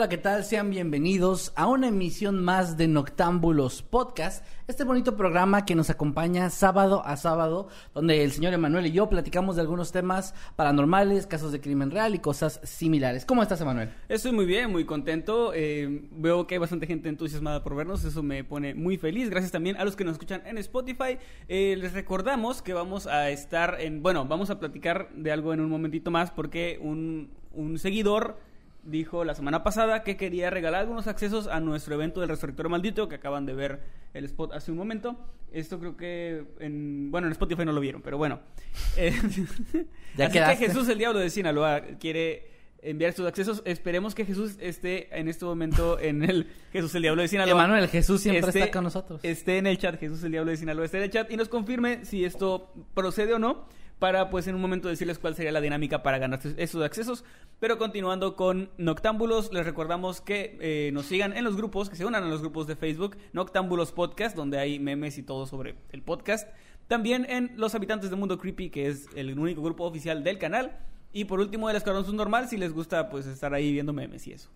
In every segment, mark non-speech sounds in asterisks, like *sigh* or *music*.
Hola, ¿qué tal? Sean bienvenidos a una emisión más de Noctámbulos Podcast, este bonito programa que nos acompaña sábado a sábado, donde el señor Emanuel y yo platicamos de algunos temas paranormales, casos de crimen real y cosas similares. ¿Cómo estás, Emanuel? Estoy muy bien, muy contento. Eh, veo que hay bastante gente entusiasmada por vernos, eso me pone muy feliz. Gracias también a los que nos escuchan en Spotify. Eh, les recordamos que vamos a estar en, bueno, vamos a platicar de algo en un momentito más porque un, un seguidor dijo la semana pasada que quería regalar algunos accesos a nuestro evento del Resurrector Maldito, que acaban de ver el spot hace un momento. Esto creo que en, bueno, en Spotify no lo vieron, pero bueno. *laughs* Eh, Ya así quedaste. que Jesús, el diablo de Sinaloa, quiere enviar sus accesos. Esperemos que Jesús esté en este momento en el Jesús, el diablo de Sinaloa. Emanuel, Jesús siempre Esté- está con nosotros. Esté en el chat, Jesús, el diablo de Sinaloa, esté en el chat y nos confirme si esto procede o no para pues en un momento decirles cuál sería la dinámica para ganarse esos accesos. Pero continuando con Noctámbulos, les recordamos que eh, nos sigan en los grupos, que se unan a los grupos de Facebook, Noctámbulos Podcast, donde hay memes y todo sobre el podcast. También en Los Habitantes del Mundo Creepy, que es el único grupo oficial del canal. Y por último, el Escuadrón Subnormal, si les gusta pues estar ahí viendo memes y eso.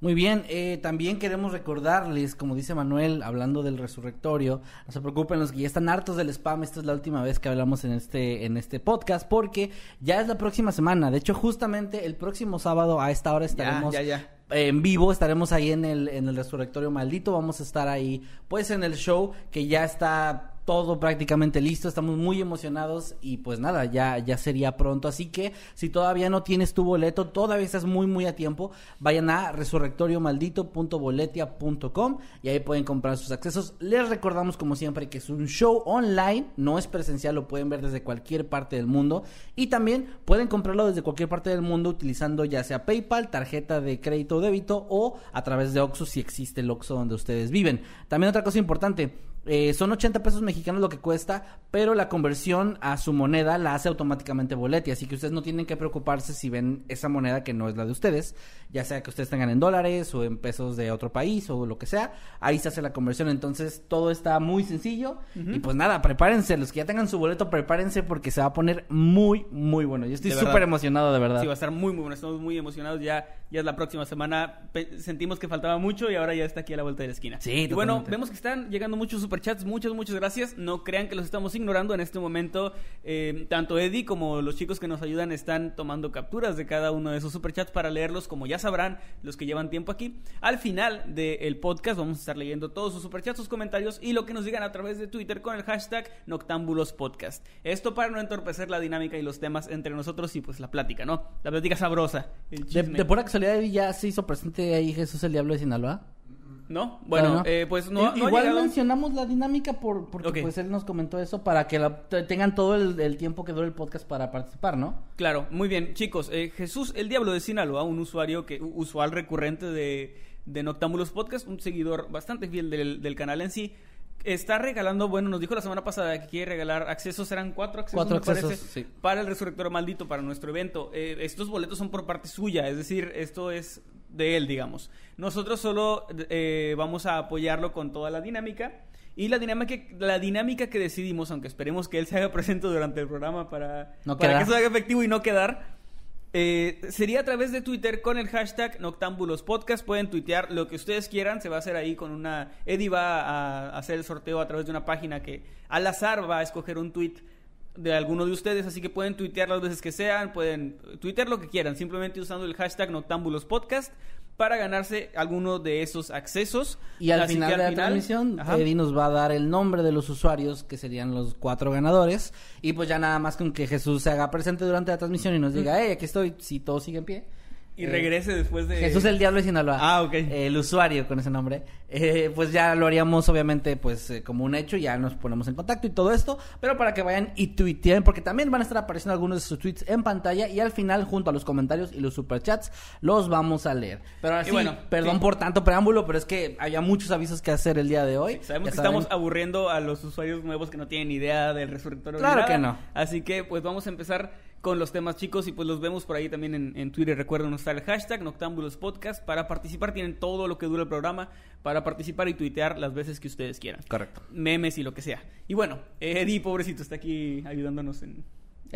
Muy bien, eh, también queremos recordarles, como dice Manuel, hablando del resurrectorio, no se preocupen los que ya están hartos del spam, esta es la última vez que hablamos en este, en este podcast, porque ya es la próxima semana, de hecho justamente el próximo sábado a esta hora estaremos ya, ya. en vivo, estaremos ahí en el, en el resurrectorio maldito, vamos a estar ahí pues en el show que ya está todo prácticamente listo, estamos muy emocionados y pues nada, ya, ya sería pronto, así que si todavía no tienes tu boleto, todavía estás muy muy a tiempo, vayan a resurrectoriomaldito.boletia.com y ahí pueden comprar sus accesos. Les recordamos como siempre que es un show online, no es presencial, lo pueden ver desde cualquier parte del mundo y también pueden comprarlo desde cualquier parte del mundo utilizando ya sea PayPal, tarjeta de crédito o débito o a través de Oxxo si existe el Oxxo donde ustedes viven. También otra cosa importante, eh, son 80 pesos mexicanos lo que cuesta, pero la conversión a su moneda la hace automáticamente Boleti, así que ustedes no tienen que preocuparse si ven esa moneda que no es la de ustedes, ya sea que ustedes tengan en dólares o en pesos de otro país o lo que sea, ahí se hace la conversión, entonces todo está muy sencillo y pues nada, prepárense, los que ya tengan su boleto, prepárense porque se va a poner muy, muy bueno. Yo estoy súper emocionado, de verdad. Sí, va a estar muy, muy bueno. Estamos muy emocionados. Ya, ya es la próxima semana. Sentimos que faltaba mucho y ahora ya está aquí a la vuelta de la esquina. Sí, Y bueno, totalmente. vemos que están llegando muchos superchats. Muchas, muchas gracias. No crean que los estamos ignorando en este momento. Eh, tanto Eddie como los chicos que nos ayudan están tomando capturas de cada uno de esos superchats para leerlos, como ya sabrán los que llevan tiempo aquí. Al final del podcast vamos a estar leyendo todos sus superchats, sus comentarios y lo que nos digan a través de Twitter con el hashtag NoctámbuloSpodcast. Esto para no entorpecer la dinámica y los temas entre nosotros y pues la plática, ¿no? La plática sabrosa. El De, de pura casualidad, ya se hizo presente ahí Jesús el Diablo de Sinaloa. ¿No? Bueno, No, no. eh, pues no, ha Igual mencionamos la dinámica por, porque pues él nos comentó eso para que la- tengan todo el, el tiempo que dure el podcast para participar, ¿no? Claro, muy bien, chicos. eh, Jesús, el Diablo de Sinaloa, un usuario que usual recurrente de, de Noctámbulos Podcast, un seguidor bastante fiel del, del canal en sí, está regalando, bueno, nos dijo la semana pasada que quiere regalar accesos, serán cuatro accesos, Cuatro me parece, accesos, sí. para el Resurrector Maldito, para nuestro evento. Eh, estos boletos son por parte suya, es decir, esto es de él, digamos. Nosotros solo eh, vamos a apoyarlo con toda la dinámica. Y la dinámica, la dinámica que decidimos, aunque esperemos que él se haga *laughs* presente durante el programa para, No para que eso haga efectivo y no quedar, eh, sería a través de Twitter con el hashtag Noctámbulos Podcast. Pueden tuitear lo que ustedes quieran. Se va a hacer ahí con una. Eddie va a hacer el sorteo a través de una página que al azar va a escoger un tweet de alguno de ustedes. Así que pueden tuitear las veces que sean. Pueden tuitear lo que quieran. Simplemente usando el hashtag Noctámbulos Podcast. Para ganarse alguno de esos accesos. Y al Así final de la final- transmisión, Ajá. Eddie nos va a dar el nombre de los usuarios, que serían los cuatro ganadores. Y pues ya nada más con que Jesús se haga presente durante la transmisión y nos diga, hey, aquí estoy, si todo sigue en pie. Y Eh, regrese después de... Jesús el Diablo de Sinaloa. Ah, ok. Eh, el usuario con ese nombre. Eh, pues ya lo haríamos, obviamente, pues eh, como un hecho. Ya nos ponemos en contacto y todo esto. Pero para que vayan y tuiteen, porque también van a estar apareciendo algunos de sus tweets en pantalla. Y al final, junto a los comentarios y los superchats, los vamos a leer. Pero así, bueno, perdón sí. por tanto preámbulo, pero es que había muchos avisos que hacer el día de hoy. Sabemos Ya que saben. estamos aburriendo a los usuarios nuevos que no tienen idea del resurrector. Claro que no. Así que pues vamos a empezar con los temas chicos y pues los vemos por ahí también en, en Twitter. Recuerden usar el hashtag Noctámbulos Podcast para participar. Tienen todo lo que dura el programa para participar y tuitear las veces que ustedes quieran. Correcto. Memes y lo que sea. Y bueno, Eddie, pobrecito, está aquí ayudándonos en...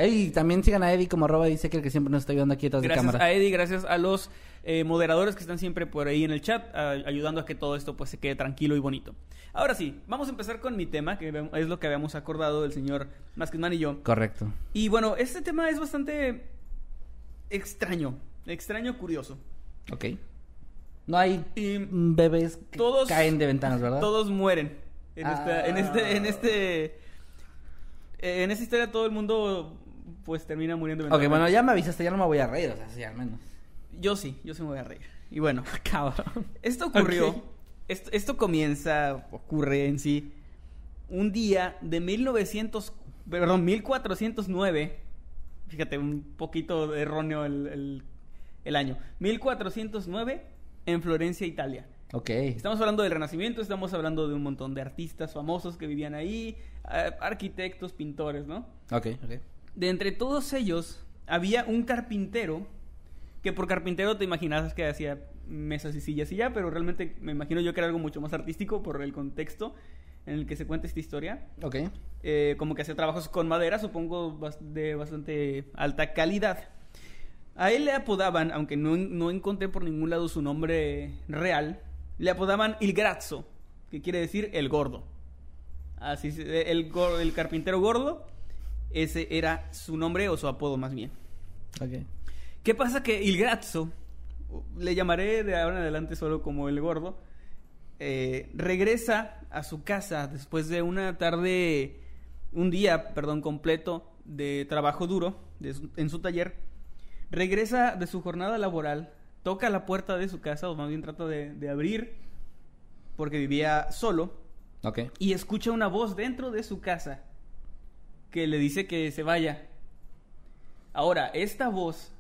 Y también sigan a Eddie como arroba dice que el que siempre nos está ayudando aquí detrás de Gracias cámara. a Eddie, gracias a los eh, moderadores que están siempre por ahí en el chat, a- ayudando a que todo esto pues se quede tranquilo y bonito. Ahora sí, vamos a empezar con mi tema, que es lo que habíamos acordado el señor Masketman y yo. Correcto. Y bueno, este tema es bastante extraño, extraño, curioso. Ok. No hay Y bebés que todos caen de ventanas, ¿verdad? Todos mueren. En, Ah. esta, en este, en este, eh, en esta historia todo el mundo pues termina muriendo. Ok, bueno, ya me avisaste, ya no me voy a reír, o sea, sí, al menos. Yo sí, yo sí me voy a reír. Y bueno, *laughs* Cabrón. Esto ocurrió, esto, esto comienza, ocurre en sí, un día de 1900, perdón, 1409, fíjate, un poquito erróneo el, el- el año, 1409 en Florencia, Italia. Ok. Estamos hablando del Renacimiento, estamos hablando de un montón de artistas famosos que vivían ahí, eh, arquitectos, pintores, ¿no? Ok, ok. De entre todos ellos había un carpintero que por carpintero te imaginabas que hacía mesas y sillas y ya, pero realmente me imagino yo que era algo mucho más artístico por el contexto en el que se cuenta esta historia. Ok. Eh, como que hacía trabajos con madera, supongo de bastante alta calidad. A él le apodaban, aunque no, no encontré por ningún lado su nombre real, le apodaban Il Grazzo, que quiere decir el gordo. Así el, el carpintero gordo, ese era su nombre o su apodo más bien. Ok. ¿Qué pasa? Que Il Grazzo, le llamaré de ahora en adelante solo como el gordo, eh, regresa a su casa después de una tarde, un día, perdón, completo de trabajo duro de su- en su taller. Regresa de su jornada laboral, toca la puerta de su casa, o más bien trata de, de abrir, porque vivía solo, Ok. y escucha una voz dentro de su casa que le dice que se vaya. Ahora, esta voz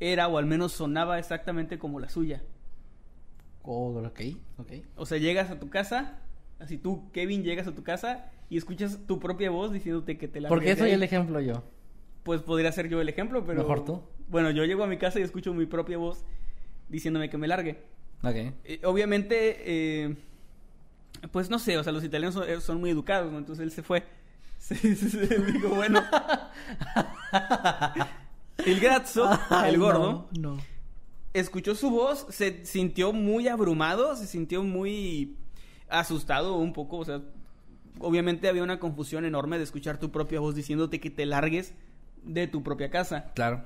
era, o al menos sonaba exactamente como la suya. Oh, ok. Ok. O sea, llegas a tu casa, así tú, Kevin, llegas a tu casa y escuchas tu propia voz diciéndote que te la ¿Por qué soy el ejemplo yo? Pues podría ser yo el ejemplo, pero... Mejor tú. Bueno, yo llego a mi casa y escucho mi propia voz diciéndome que me largue. Ok. Eh, obviamente, eh, pues no sé, o sea, los italianos son, son muy educados, ¿no? Entonces él se fue. Se, se- se dijo, bueno. El grazzo, *laughs* el gordo, No. no. escuchó su voz, se sintió muy abrumado, se sintió muy asustado un poco, o sea, obviamente había una confusión enorme de escuchar tu propia voz diciéndote que te largues de tu propia casa. Claro.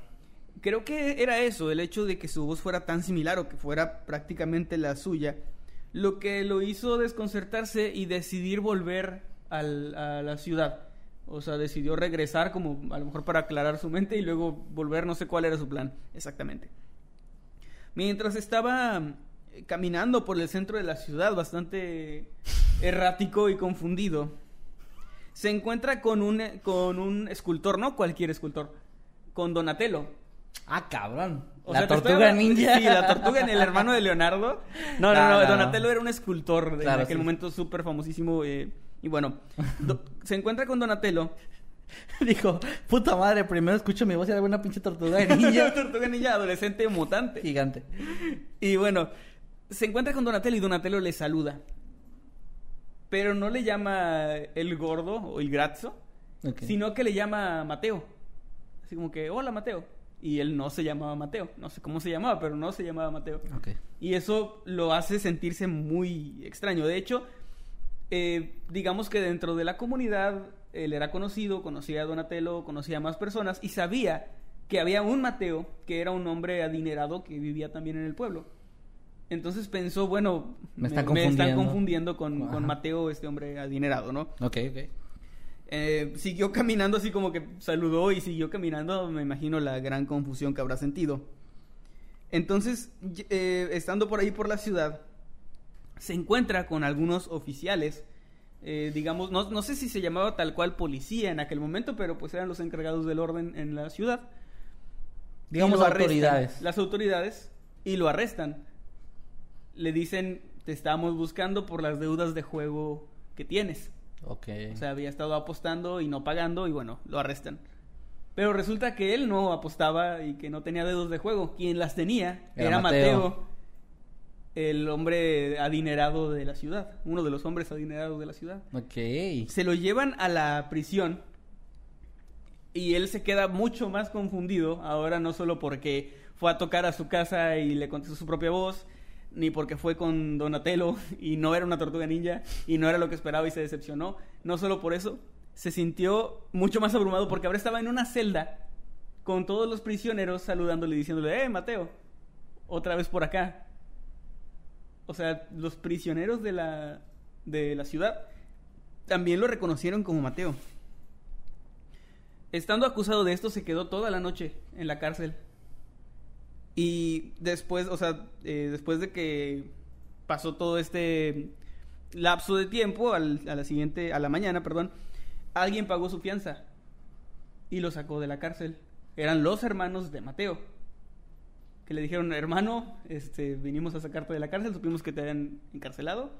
Creo que era eso, el hecho de que su voz fuera tan similar o que fuera prácticamente la suya, lo que lo hizo desconcertarse y decidir volver al- a la ciudad. O sea, decidió regresar como a lo mejor para aclarar su mente y luego volver, no sé cuál era su plan exactamente. Mientras estaba eh, caminando por el centro de la ciudad, bastante errático y confundido, se encuentra con un, con un escultor, no cualquier escultor, con Donatello. Ah, cabrón. O la sea, estoy tortuga hablando- ninja. Sí, la tortuga, el hermano de Leonardo. *laughs* No, no, No, no, no, no. Donatello era un escultor de Claro, en aquel sí. momento súper famosísimo. eh, y bueno, se encuentra con Donatello. *laughs* Dijo, puta madre, primero escucho mi voz y hago una pinche tortuga de *laughs* ninja. tortuga ninja, adolescente mutante. Gigante. Y bueno, se encuentra con Donatello y Donatello le saluda. Pero no le llama el gordo o el grazzo, Ok. sino que le llama Mateo. Así como que, hola Mateo. Y él no se llamaba Mateo. No sé cómo se llamaba, pero no se llamaba Mateo. Y eso lo hace sentirse muy extraño. De hecho, eh, digamos que dentro de la comunidad él era conocido, conocía a Donatello, conocía a más personas y sabía que había un Mateo que era un hombre adinerado que vivía también en el pueblo. Entonces pensó, bueno, Me están me están confundiendo. con, con Mateo, este hombre adinerado, ¿no? Ok, ok. Eh, siguió caminando así como que saludó y siguió caminando, me imagino la gran confusión que habrá sentido. Entonces, eh, estando por ahí por la ciudad, se encuentra con algunos oficiales, eh, digamos, no, no sé si se llamaba tal cual policía en aquel momento, pero pues eran los encargados del orden en la ciudad. Digamos arrestan, autoridades. Las autoridades y lo arrestan. Le dicen, te estamos buscando por las deudas de juego que tienes. Ok. O sea, había estado apostando y no pagando y bueno, lo arrestan. Pero resulta que él no apostaba y que no tenía dedos de juego. Quien las tenía Era era, Mateo. Mateo. El hombre adinerado de la ciudad, uno de los hombres adinerados de la ciudad. ok. Se lo llevan a la prisión y él se queda mucho más confundido ahora no solo porque fue a tocar a su casa y le contestó su propia voz, ni porque fue con Donatello *laughs* y no era una tortuga ninja y no era lo que esperaba y se decepcionó. No solo por eso, se sintió mucho más abrumado porque ahora estaba en una celda con todos los prisioneros saludándole y diciéndole, eh, Mateo, otra vez por acá. O sea, los prisioneros de la, de la ciudad también lo reconocieron como Mateo. Estando acusado de esto, se quedó toda la noche en la cárcel. Y después, o sea, eh, después de que pasó todo este lapso de tiempo, a la siguiente, a la mañana, perdón, alguien pagó su fianza y lo sacó de la cárcel. Eran los hermanos de Mateo que le dijeron, hermano, este, vinimos a sacarte de la cárcel, supimos que te habían encarcelado,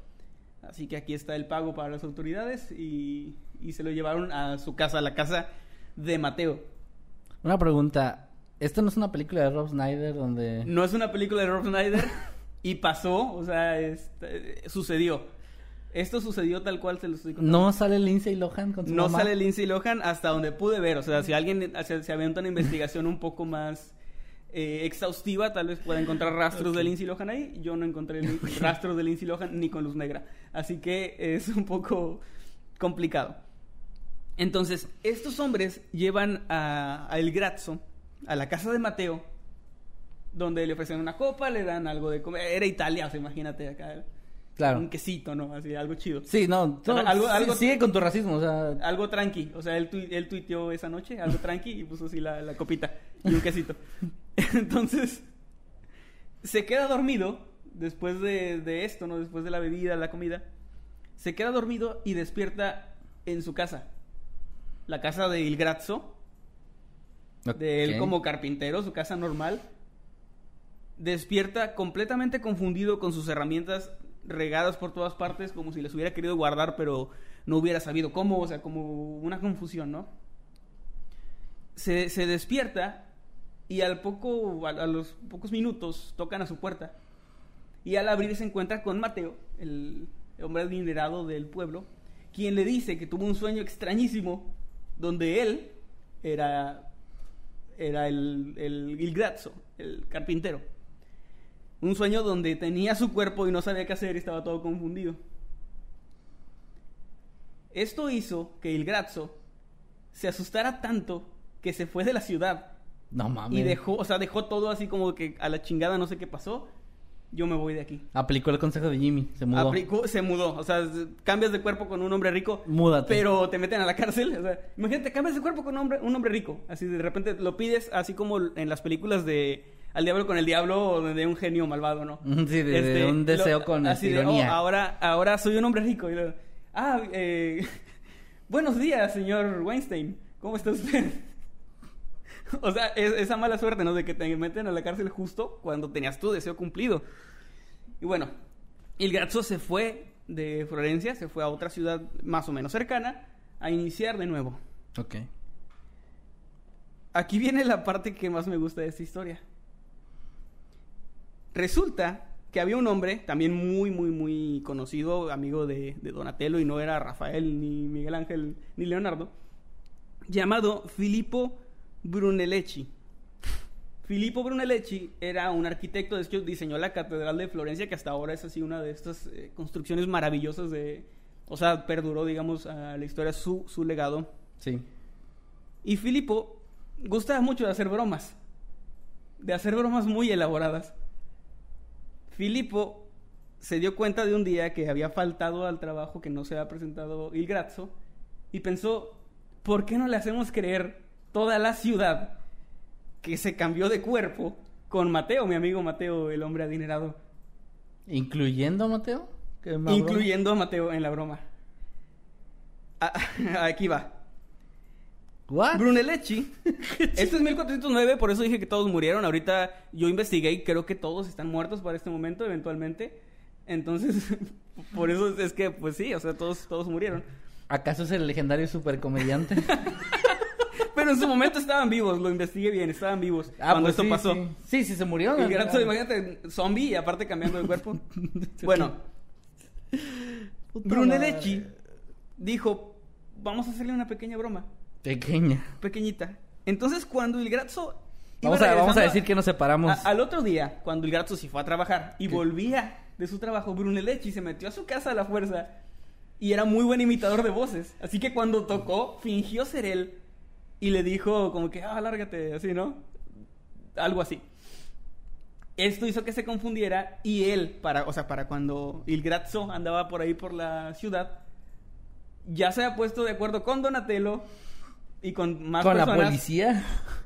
así que aquí está el pago para las autoridades y, y se lo llevaron a su casa, a la casa de Mateo. Una pregunta. ¿Esto no es una película de Rob Snyder donde... No es una película de Rob Snyder *laughs* y pasó, o sea, este, sucedió. Esto sucedió tal cual se lo estoy contando. ¿No sale Lindsay Lohan con su No mamá? sale Lindsay Lohan hasta donde pude ver. O sea, si alguien se, se avienta una investigación un poco más eh, exhaustiva, tal vez pueda encontrar rastros de Lindsay Lohan ahí. Yo no encontré *laughs* rastros de Lindsay Lohan ni con luz negra. Así que es un poco complicado. Entonces, estos hombres llevan a, a El Grazzo a la casa de Mateo, donde le ofrecen una copa, le dan algo de comer. Era Italia, o sea, imagínate acá. Claro. Un quesito, ¿no? Así, algo chido. Sí, no. Algo- algo- Sigue con tu racismo, o sea... Algo tranqui, o sea, él, tui- él tuiteó esa noche, algo tranqui, y puso así la, la copita y un quesito. *laughs* Entonces, se queda dormido después de, de esto, ¿no? Después de la bebida, la comida. Se queda dormido y despierta en su casa. La casa de Il Grazzo, de él como carpintero, su casa normal. Despierta completamente confundido con sus herramientas regadas por todas partes, como si las hubiera querido guardar, pero no hubiera sabido cómo, o sea, como una confusión, ¿no? Se, se despierta y al poco, a, los pocos minutos tocan a su puerta. Y al abrir se encuentra con Mateo, el hombre adinerado del pueblo, quien le dice que tuvo un sueño extrañísimo donde él era, era el, el Grazzo, el carpintero. Un sueño donde tenía su cuerpo y no sabía qué hacer y estaba todo confundido. Esto hizo que Il Grazzo se asustara tanto que se fue de la ciudad No mames. y dejó, o sea, dejó todo así como que a la chingada no sé qué pasó. Yo me voy de aquí. Aplicó el consejo de Jimmy, se mudó. Aplicó, se mudó. O sea, cambias de cuerpo con un hombre rico. Múdate. Pero te meten a la cárcel. O sea, imagínate, cambias de cuerpo con un hombre, un hombre rico. Así de repente lo pides, así como en las películas de Al Diablo con el Diablo o de un genio malvado, ¿no? *laughs* Sí, de- de un deseo con así de, ironía. "Oh, ahora, ahora soy un hombre rico. Y ah, eh, *laughs* buenos días, señor Weinstein. ¿Cómo está usted? *laughs* o sea, es- esa mala suerte, ¿no? De que te meten a la cárcel justo cuando tenías tu deseo cumplido. Y bueno, Il Grazzo se fue de Florencia, se fue a otra ciudad más o menos cercana a iniciar de nuevo. Ok. Aquí viene la parte que más me gusta de esta historia. Resulta que había un hombre, también muy, muy, muy conocido, amigo de, de Donatello, y no era Rafael, ni Miguel Ángel, ni Leonardo, llamado Filippo Brunelleschi. Filippo Brunelleschi era un arquitecto, de hecho diseñó la Catedral de Florencia, que hasta ahora es así una de estas eh, construcciones maravillosas de... O sea, perduró, digamos, a la historia su, su legado. Sí. Y Filippo gustaba mucho de hacer bromas. De hacer bromas muy elaboradas. Filipo se dio cuenta de un día que había faltado al trabajo, que no se había presentado Il Grazzo, y pensó, ¿por qué no le hacemos creer toda la ciudad que se cambió de cuerpo con Mateo, mi amigo Mateo, el hombre adinerado? ¿Incluyendo a Mateo? ¿Qué más, Incluyendo a Mateo en la broma. Ah, *laughs* aquí va. ¿What? Brunelleschi. *laughs* Esto es 1409, por eso dije que todos murieron. Ahorita yo investigué y creo que todos están muertos para este momento, eventualmente. Entonces, *laughs* por eso es que, pues sí, o sea, todos, todos murieron. ¿Acaso es el legendario supercomediante? *laughs* Pero en su momento estaban vivos, lo investigué bien, estaban vivos Ah, cuando pues esto sí, pasó. Sí, sí, sí, se murió. Y Grazzo, imagínate, zombie y aparte cambiando de cuerpo. bueno, Brunelleschi dijo, vamos a hacerle una pequeña broma, Pequeña. pequeñita. Entonces, cuando el Grazzo... iba Vamos a, vamos a decir que nos separamos. a- al otro día, cuando el Grazzo se fue a trabajar y volvía de su trabajo, Brunelleschi se metió a su casa a la fuerza y era muy buen imitador de voces. Así que cuando tocó, fingió ser él y le dijo como que, ah, lárgate, así, ¿no? Algo así. Esto hizo que se confundiera y él, para, o sea, para cuando Il Grazzo andaba por ahí por la ciudad, ya se ha puesto de acuerdo con Donatello y con más Con la personas policía.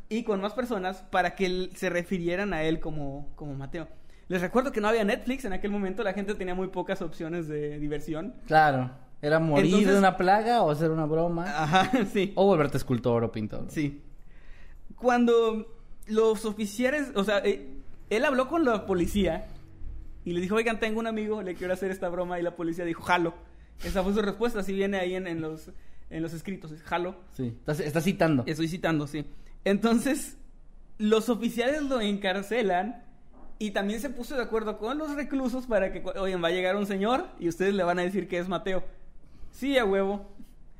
y con más personas para que se refirieran a él como, como Mateo. Les recuerdo que no había Netflix en aquel momento, la gente tenía muy pocas opciones de diversión. Claro. Era morir Entonces- de una plaga o hacer una broma. Ajá, *laughs* sí. O volverte escultor o pintor. Sí. Cuando los oficiales, o sea, eh, él habló con la policía y le dijo, oigan, tengo un amigo, le quiero hacer esta broma y la policía dijo, jalo. Esa fue su respuesta, así viene ahí en, en los, en los escritos, es jalo. Sí. Estás, estás citando. Estoy citando, sí. Entonces, los oficiales lo encarcelan y también se puso de acuerdo con los reclusos para que, oigan, va a llegar un señor y ustedes le van a decir que es Mateo. Sí, a huevo.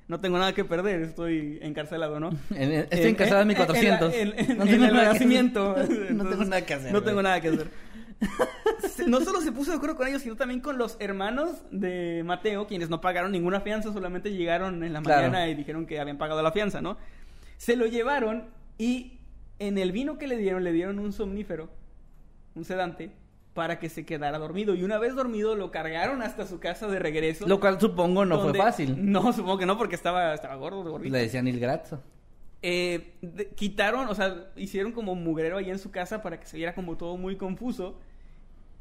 No tengo nada que perder, estoy encarcelado, ¿no? *laughs* Estoy encarcelado en mi 400. En, la- en- en- No en tengo el nada que nacimiento. hacer. *laughs* No Entonces, tengo nada que hacer, No güey. tengo nada que hacer. No solo se puso de acuerdo con ellos, sino también con los hermanos de Mateo, quienes no pagaron ninguna fianza, solamente llegaron en la Claro. mañana y dijeron que habían pagado la fianza, ¿no? Se lo llevaron y en el vino que le dieron, le dieron un somnífero, un sedante, para que se quedara dormido. Y una vez dormido, lo cargaron hasta su casa de regreso. Lo cual supongo no fue fácil. No, supongo que no, porque estaba, estaba gordo, gordito. Le decían il grazzo. Eh, de- quitaron, o sea, hicieron como mugrero ahí en su casa para que se viera como todo muy confuso.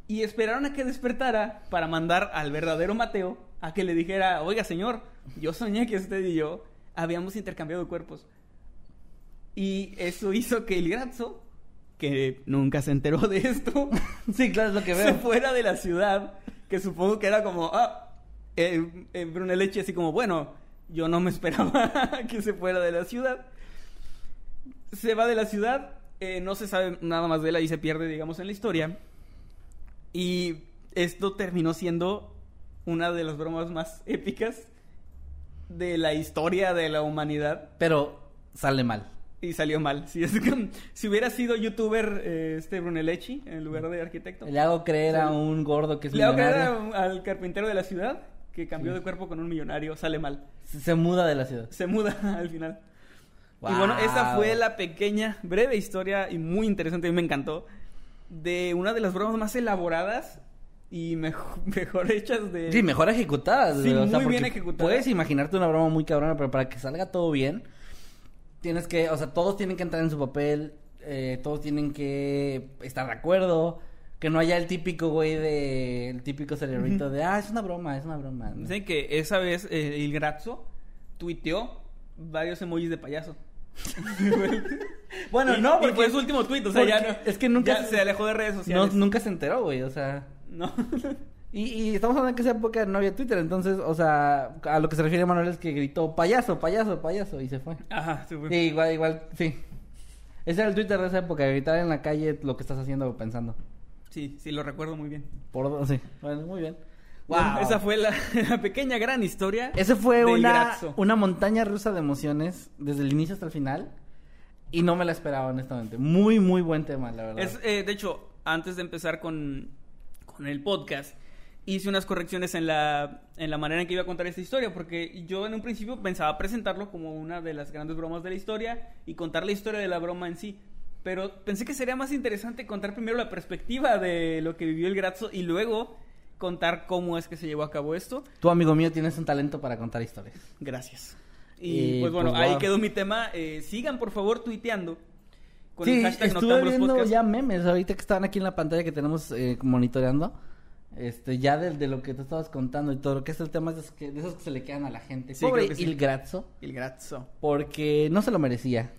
Y esperaron a que despertara para mandar al verdadero Mateo a que le dijera, oiga señor, yo soñé que usted y yo habíamos intercambiado cuerpos. Y eso hizo que el Grazzo, que nunca se enteró de esto, *laughs* Sí, claro, es lo que se veo. fuera de la ciudad, que supongo que era como, ah, eh, eh, Brunelleschi así como, bueno, yo no me esperaba *laughs* que se fuera de la ciudad. Se va de la ciudad, eh, no se sabe nada más de él, ahí se pierde, digamos, en la historia. Y esto terminó siendo una de las bromas más *laughs* épicas de la historia de la humanidad. Pero sale mal. Y salió mal. *laughs* Si, es que- si hubiera sido youtuber eh, este Brunelleschi en lugar de arquitecto. Le hago creer a un gordo que es Le hago creer a- al carpintero de la ciudad que cambió Sí. de cuerpo con un millonario, sale mal. Se muda de la ciudad. Se muda *laughs* al final. Y bueno, esa fue la pequeña, breve historia y muy interesante, a mí me encantó, de una de las bromas más elaboradas y mejo- *laughs* mejor hechas de... Sí, mejor ejecutadas. Sí, sea, muy bien porque ejecutada. Puedes imaginarte una broma muy cabrona, pero para que salga todo bien, tienes que, o sea, todos tienen que entrar en su papel, eh, todos tienen que estar de acuerdo, que no haya el típico güey de, el típico cerebrito de, ah, es una broma, es una broma. ¿no? Dicen que esa vez eh, el Grazzo tuiteó varios emojis de payaso. *laughs* Bueno, Y- no, y porque fue su último tweet, o sea, ya no, es que nunca ya se- alejó de redes No, sociales. nunca se enteró, güey, o sea... No. Y, y estamos hablando de que esa época no había Twitter, entonces, o sea, a lo que se refiere Manuel es que gritó payaso, payaso, payaso, y se fue. Ajá, se fue. Sí, igual, igual, sí. Ese era el Twitter de esa época, gritar en la calle lo que estás haciendo o pensando. Sí, sí, lo recuerdo muy bien. Por sí. Bueno, muy bien. Bueno, Wow. esa fue la, *laughs* la pequeña gran historia. Ese fue una, una montaña rusa de emociones desde el inicio hasta el final. Y no me la esperaba, honestamente. Muy, muy buen tema, la verdad. Es, eh, de hecho, antes de empezar con, con el podcast, hice unas correcciones en la, en la manera en que iba a contar esta historia, porque yo en un principio pensaba presentarlo como una de las grandes bromas de la historia y contar la historia de la broma en sí. pero pensé que sería más interesante contar primero la perspectiva de lo que vivió el Grazzo y luego contar cómo es que se llevó a cabo esto. Tú, amigo mío, tienes un talento para contar historias. Gracias. Y, Y, pues bueno, pues, ahí wow. quedó mi tema. Eh, sigan por favor tuiteando con sí, el hashtag estuve viendo Podcast. ya memes ahorita que estaban aquí en la pantalla que tenemos eh, monitoreando. Este, ya de, de lo que tú estabas contando y todo lo que es el tema de esos que, de esos que se le quedan a la gente. Sí, Pobre creo que sí. Il Grazzo, El Grazzo. porque no se lo merecía.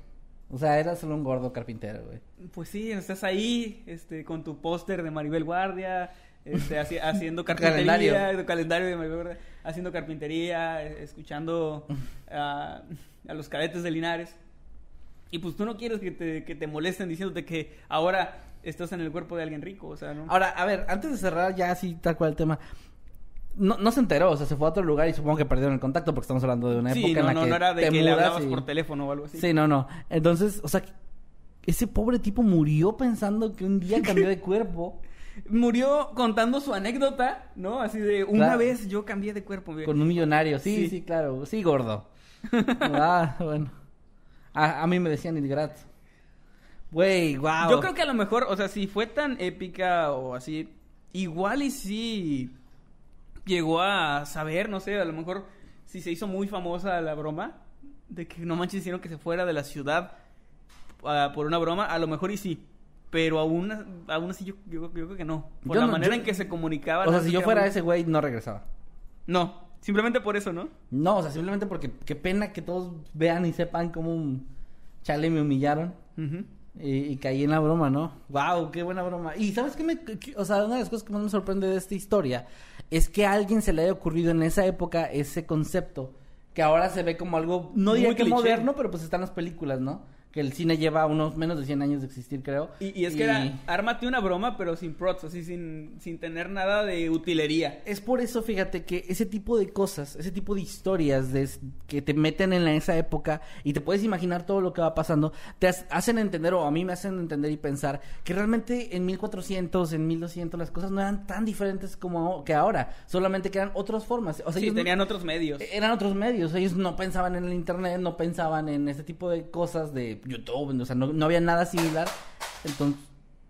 O sea, era solo un gordo carpintero, güey. Pues sí, estás ahí este, con tu póster de Maribel Guardia, este, *laughs* haci- haciendo carpintería, Calendario. haciendo carpintería, escuchando *laughs* a, a los cadetes de Linares. Y pues tú no quieres que te, que te molesten diciéndote que ahora estás en el cuerpo de alguien rico, o sea, ¿no? Ahora, a ver, antes de cerrar ya así tal cual el tema. No, no se enteró, o sea, se fue a otro lugar y supongo que perdieron el contacto porque estamos hablando de una sí, época no, en la no, que no era de te que le hablabas y- por teléfono o algo así. Sí, no, no. Entonces, o sea, ese pobre tipo murió pensando que un día cambió de cuerpo *laughs* Murió contando su anécdota, ¿no? Así de, una Claro. vez yo cambié de cuerpo. con un millonario. Sí, sí, Sí. claro. Sí, gordo. *laughs* ah, bueno. A, a mí me decían el grato. Güey, wow. Yo creo que a lo mejor, o sea, si fue tan épica o así, igual y sí llegó a saber, no sé, a lo mejor si se hizo muy famosa la broma de que no manches hicieron que se fuera de la ciudad ah, por una broma, a lo mejor y sí. Pero aún, aún así yo, yo- yo creo que no. Por Yo la no- manera yo- en que se comunicaban. O sea, si yo fuera ese güey, no regresaba. No, simplemente por eso, ¿no? No, o sea, simplemente porque qué pena que todos vean y sepan cómo un chale me humillaron. Y, y caí en la broma, ¿no? Wow, qué buena broma. Y sabes qué me, qué- o sea, una de las cosas que más me sorprende de esta historia es que a alguien se le haya ocurrido en esa época ese concepto que ahora se ve como algo, no diría que cliché. moderno, pero pues están las películas, ¿no? Que el cine lleva unos menos de 100 años de existir, creo. Y, y es que era, ármate una broma, pero sin props, así sin, sin tener nada de utilería. Es por eso, fíjate, que ese tipo de cosas, ese tipo de historias de, que te meten en la- esa época y te puedes imaginar todo lo que va pasando, te has- hacen entender, o a mí me hacen entender y pensar, que realmente en 1400, en 1200, las cosas no eran tan diferentes como que ahora, solamente que eran otras formas. O sea, Sí, ellos no- tenían otros medios. eran otros medios, ellos no pensaban en el internet, no pensaban en este tipo de cosas de YouTube, o sea, no, no había nada similar. Entonces,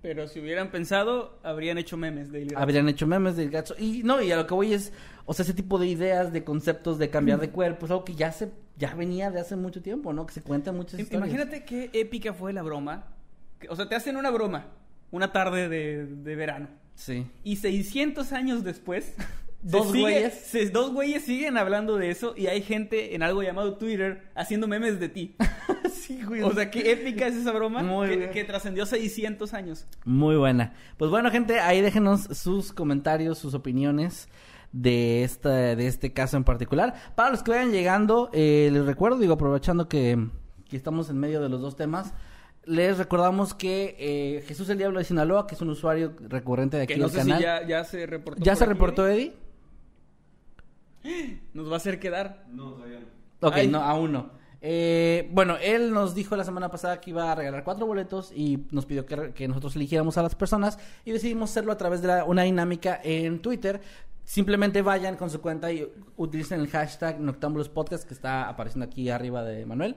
Pero si hubieran pensado, habrían hecho memes de Ilgaz. habrían hecho memes del gato. Y no, y a lo que voy es, o sea, ese tipo de ideas, de conceptos de cambiar de cuerpo, es algo que ya se, ya venía de hace mucho tiempo, ¿no? Que se cuentan muchas historias. Imagínate qué épica fue la broma. O sea, te hacen una broma una tarde de, de verano. Sí. Y 600 años después, *laughs* Dos sigue- güeyes. se- dos güeyes siguen hablando de eso y hay gente en algo llamado Twitter haciendo memes de ti. *laughs* sí, güey. O sea, qué épica es esa broma Muy que, trascendió 600 años. Muy buena. Pues bueno, gente, ahí déjenos sus comentarios, sus opiniones de esta, de este caso en particular. Para los que vayan llegando, eh, les recuerdo, digo, aprovechando que, que estamos en medio de los dos temas, les recordamos que eh, Jesús el Diablo de Sinaloa, que es un usuario recurrente de aquí Que no del sé canal. si ya, ya se reportó. ¿Ya se aquí, reportó. Eddie? *gasps* Nos va a hacer quedar. Ok, Ay. no, aún no. Eh, bueno, él nos dijo la semana pasada que iba a regalar cuatro boletos y nos pidió que, nosotros eligiéramos a las personas y decidimos hacerlo a través de una dinámica en Twitter. Simplemente vayan con su cuenta y utilicen el hashtag Noctambulos Podcast que está apareciendo aquí arriba de Manuel.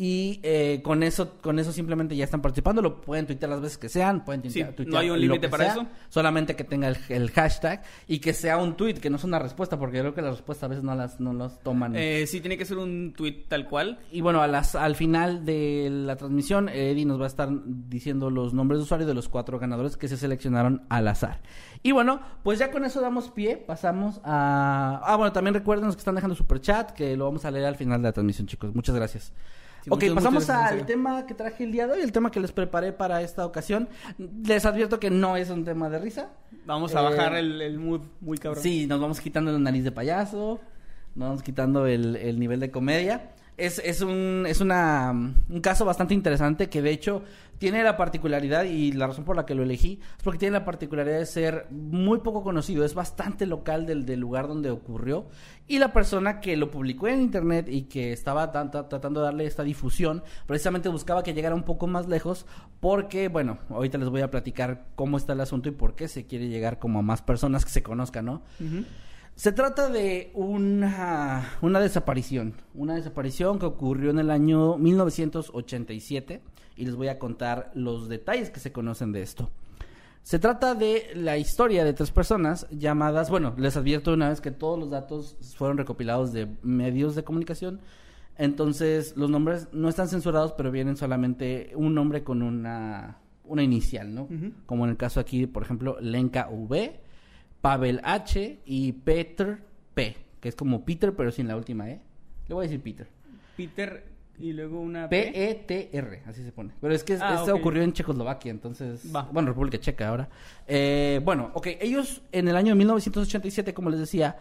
Y eh, con eso con eso simplemente ya están participando. Lo pueden tuitear las veces que sean. Pueden Sí, tuitear, no hay un límite para sea, eso. Solamente que tenga el, el hashtag y que sea un tweet, que no es una respuesta, porque yo creo que las respuestas a veces no las, no las toman. Eh, sí, tiene que ser un tweet tal cual. Y bueno, a las, al final de la transmisión, Eddie nos va a estar diciendo los nombres de usuario de los cuatro ganadores que se seleccionaron al azar. Y bueno, pues ya con eso damos pie, pasamos a... Ah, bueno, también recuerden los que están dejando super chat, que lo vamos a leer al final de la transmisión, chicos. Muchas gracias. Sí, ok, pasamos al tema que traje el día de hoy, el tema que les preparé para esta ocasión. Les advierto que no es un tema de risa. Vamos a Eh, bajar el, el mood muy cabrón. Sí, nos vamos quitando la nariz de payaso, nos vamos quitando el, el nivel de comedia. Es, es, un, es una, un caso bastante interesante que de hecho tiene la particularidad y la razón por la que lo elegí es porque tiene la particularidad de ser muy poco conocido, es bastante local del, del lugar donde ocurrió y la persona que lo publicó en internet y que estaba tan- tan- tratando de darle esta difusión precisamente buscaba que llegara un poco más lejos porque, bueno, ahorita les voy a platicar cómo está el asunto y por qué se quiere llegar como a más personas que se conozcan, ¿no? Se trata de una, una desaparición, una desaparición que ocurrió en el año 1987 y les voy a contar los detalles que se conocen de esto. Se trata de la historia de tres personas llamadas, bueno, les advierto una vez que todos los datos fueron recopilados de medios de comunicación, entonces los nombres no están censurados, pero vienen solamente un nombre con una, una inicial, ¿no? Como en el caso aquí, por ejemplo, Lenka V, Pavel H y Peter P, que es como Peter pero sin la última E. Le voy a decir Peter. Peter y luego una P-E-T-R, así se pone. Pero es que Ah, esto ocurrió en Checoslovaquia, entonces... Va. Bueno, República Checa ahora. Eh, bueno, ok, ellos en el año de 1987, como les decía,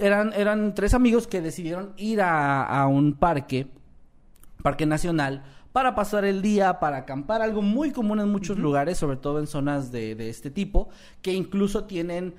eran, eran tres amigos que decidieron ir a, a un parque, parque nacional, para pasar el día, para acampar, algo muy común en muchos lugares, sobre todo en zonas de, de este tipo, que incluso tienen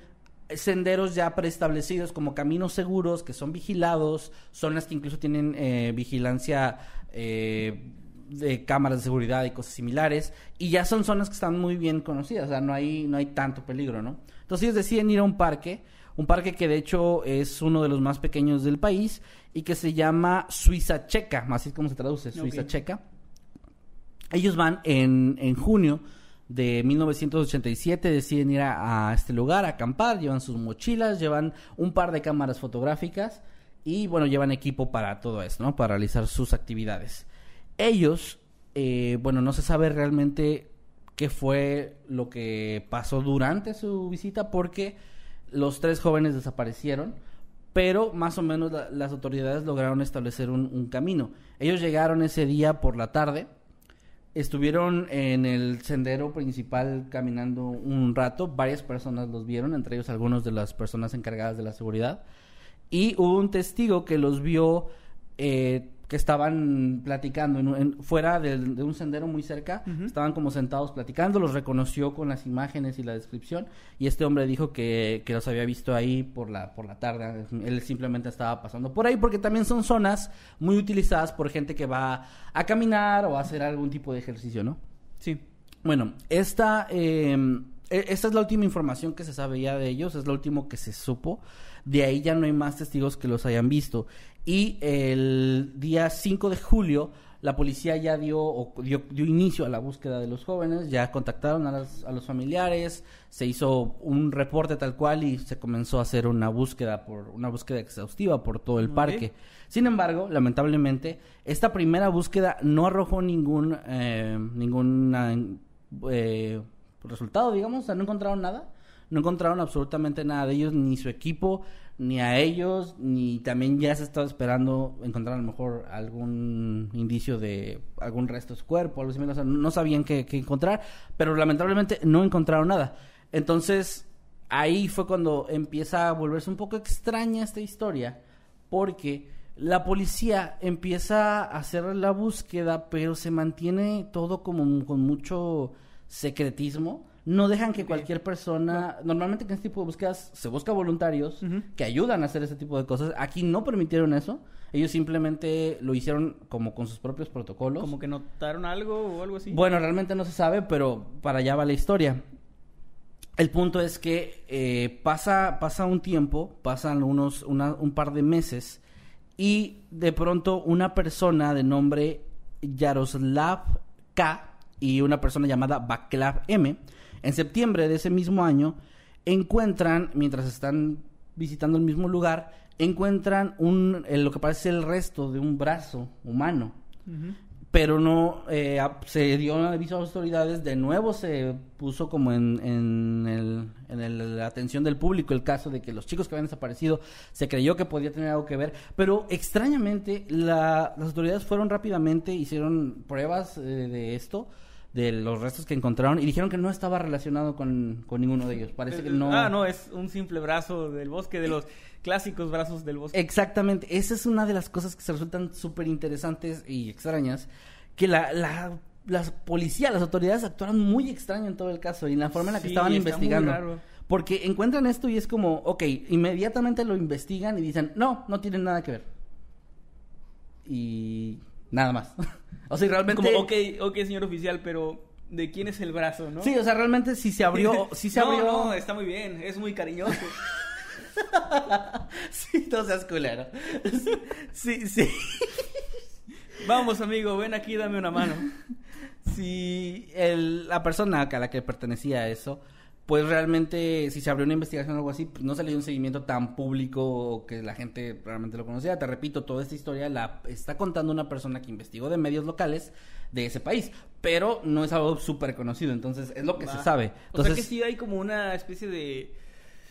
senderos ya preestablecidos como caminos seguros que son vigilados, zonas que incluso tienen eh, vigilancia eh, de cámaras de seguridad y cosas similares, y ya son zonas que están muy bien conocidas, o sea, no hay, no hay tanto peligro, ¿no? Entonces ellos deciden ir a un parque, un parque que de hecho es uno de los más pequeños del país y que se llama Suiza Checa, así es como se traduce, Suiza. Checa. Ellos van en, en junio de 1987, deciden ir a, este lugar a acampar, llevan sus mochilas, llevan un par de cámaras fotográficas y bueno, llevan equipo para todo esto. Para realizar sus actividades. Ellos, eh, bueno, no se sabe realmente qué fue lo que pasó durante su visita porque los tres jóvenes desaparecieron, pero más o menos la- las autoridades lograron establecer un camino. Ellos llegaron ese día por la tarde, estuvieron en el sendero principal caminando un rato, varias personas los vieron, entre ellos algunos de las personas encargadas de la seguridad, y hubo un testigo que los vio eh, que estaban platicando en en- fuera del- de, un sendero muy cerca, estaban como sentados platicando, los reconoció con las imágenes y la descripción, y este hombre dijo que, que los había visto ahí por la, por la tarde, él simplemente estaba pasando por ahí, porque también son zonas muy utilizadas por gente que va a caminar o a hacer algún tipo de ejercicio, ¿no? Sí. Bueno, esta, eh, e- esta es la última información que se sabe ya de ellos, es lo último que se supo. De ahí ya no hay más testigos que los hayan visto. Y el día 5 de julio, la policía ya dio, o dio, dio inicio a la búsqueda de los jóvenes, ya contactaron a, las- a los familiares, se hizo un reporte tal cual y se comenzó a hacer una búsqueda por una búsqueda exhaustiva por todo el parque. Sin embargo, lamentablemente, esta primera búsqueda no arrojó ningún eh, ninguna eh, resultado, digamos, o sea, no encontraron nada. No encontraron absolutamente nada de ellos, ni su equipo, ni a ellos, ni también ya se estaba esperando encontrar a lo mejor algún indicio de algún resto de su cuerpo, algo similar. No sabían qué, qué encontrar, pero lamentablemente no encontraron nada. Entonces, ahí fue cuando empieza a volverse un poco extraña esta historia, porque la policía empieza a hacer la búsqueda, pero se mantiene todo como con mucho secretismo. No dejan que cualquier persona, normalmente en este tipo de búsquedas se busca voluntarios que ayudan a hacer ese tipo de cosas. Aquí no permitieron eso. Ellos simplemente lo hicieron como con sus propios protocolos. Como que notaron algo o algo así. Bueno, realmente no se sabe, pero para allá va la historia. El punto es que eh, pasa, pasa un tiempo, pasan unos, una- un par de meses, y de pronto una persona de nombre Yaroslav K y una persona llamada Baklav M, en septiembre de ese mismo año, encuentran, mientras están visitando el mismo lugar, encuentran un, eh, lo que parece el resto de un brazo humano. Pero no eh, se dio un aviso a las autoridades, de nuevo se puso como en, en, el, en el- la atención del público el caso de que los chicos que habían desaparecido se creyó que podía tener algo que ver, pero extrañamente la- las autoridades fueron rápidamente, hicieron pruebas eh, de esto, de los restos que encontraron y dijeron que no estaba relacionado con, con ninguno de ellos, parece que no... Ah, no, es un simple brazo del bosque, de los clásicos brazos del bosque. Exactamente, esa es una de las cosas que se resultan súper interesantes y extrañas, que la, la, las policías, las autoridades actuaron muy extraño en todo el caso y en la forma en la que Sí, estaban muy investigando. raro. Porque encuentran esto y es como, ok, inmediatamente lo investigan y dicen, no, no tienen nada que ver. Y nada más. *laughs* o sea, realmente... Como, ok, ok, señor oficial, pero ¿de quién es el brazo, no? Sí, o sea, realmente si se abrió, *laughs* si se no, abrió... no, está muy bien, es muy cariñoso. *laughs* sí, no seas culero. sí, sí. Vamos, amigo, ven aquí, dame una mano. si el- la persona a la que pertenecía eso, pues realmente si se abrió una investigación o algo así, pues no se le dio un seguimiento tan público que la gente realmente lo conocía. Te repito, toda esta historia la está contando una persona que investigó de medios locales de ese país, pero no es algo súper conocido, entonces es lo que se sabe. o sea Entonces, que sí hay como una especie de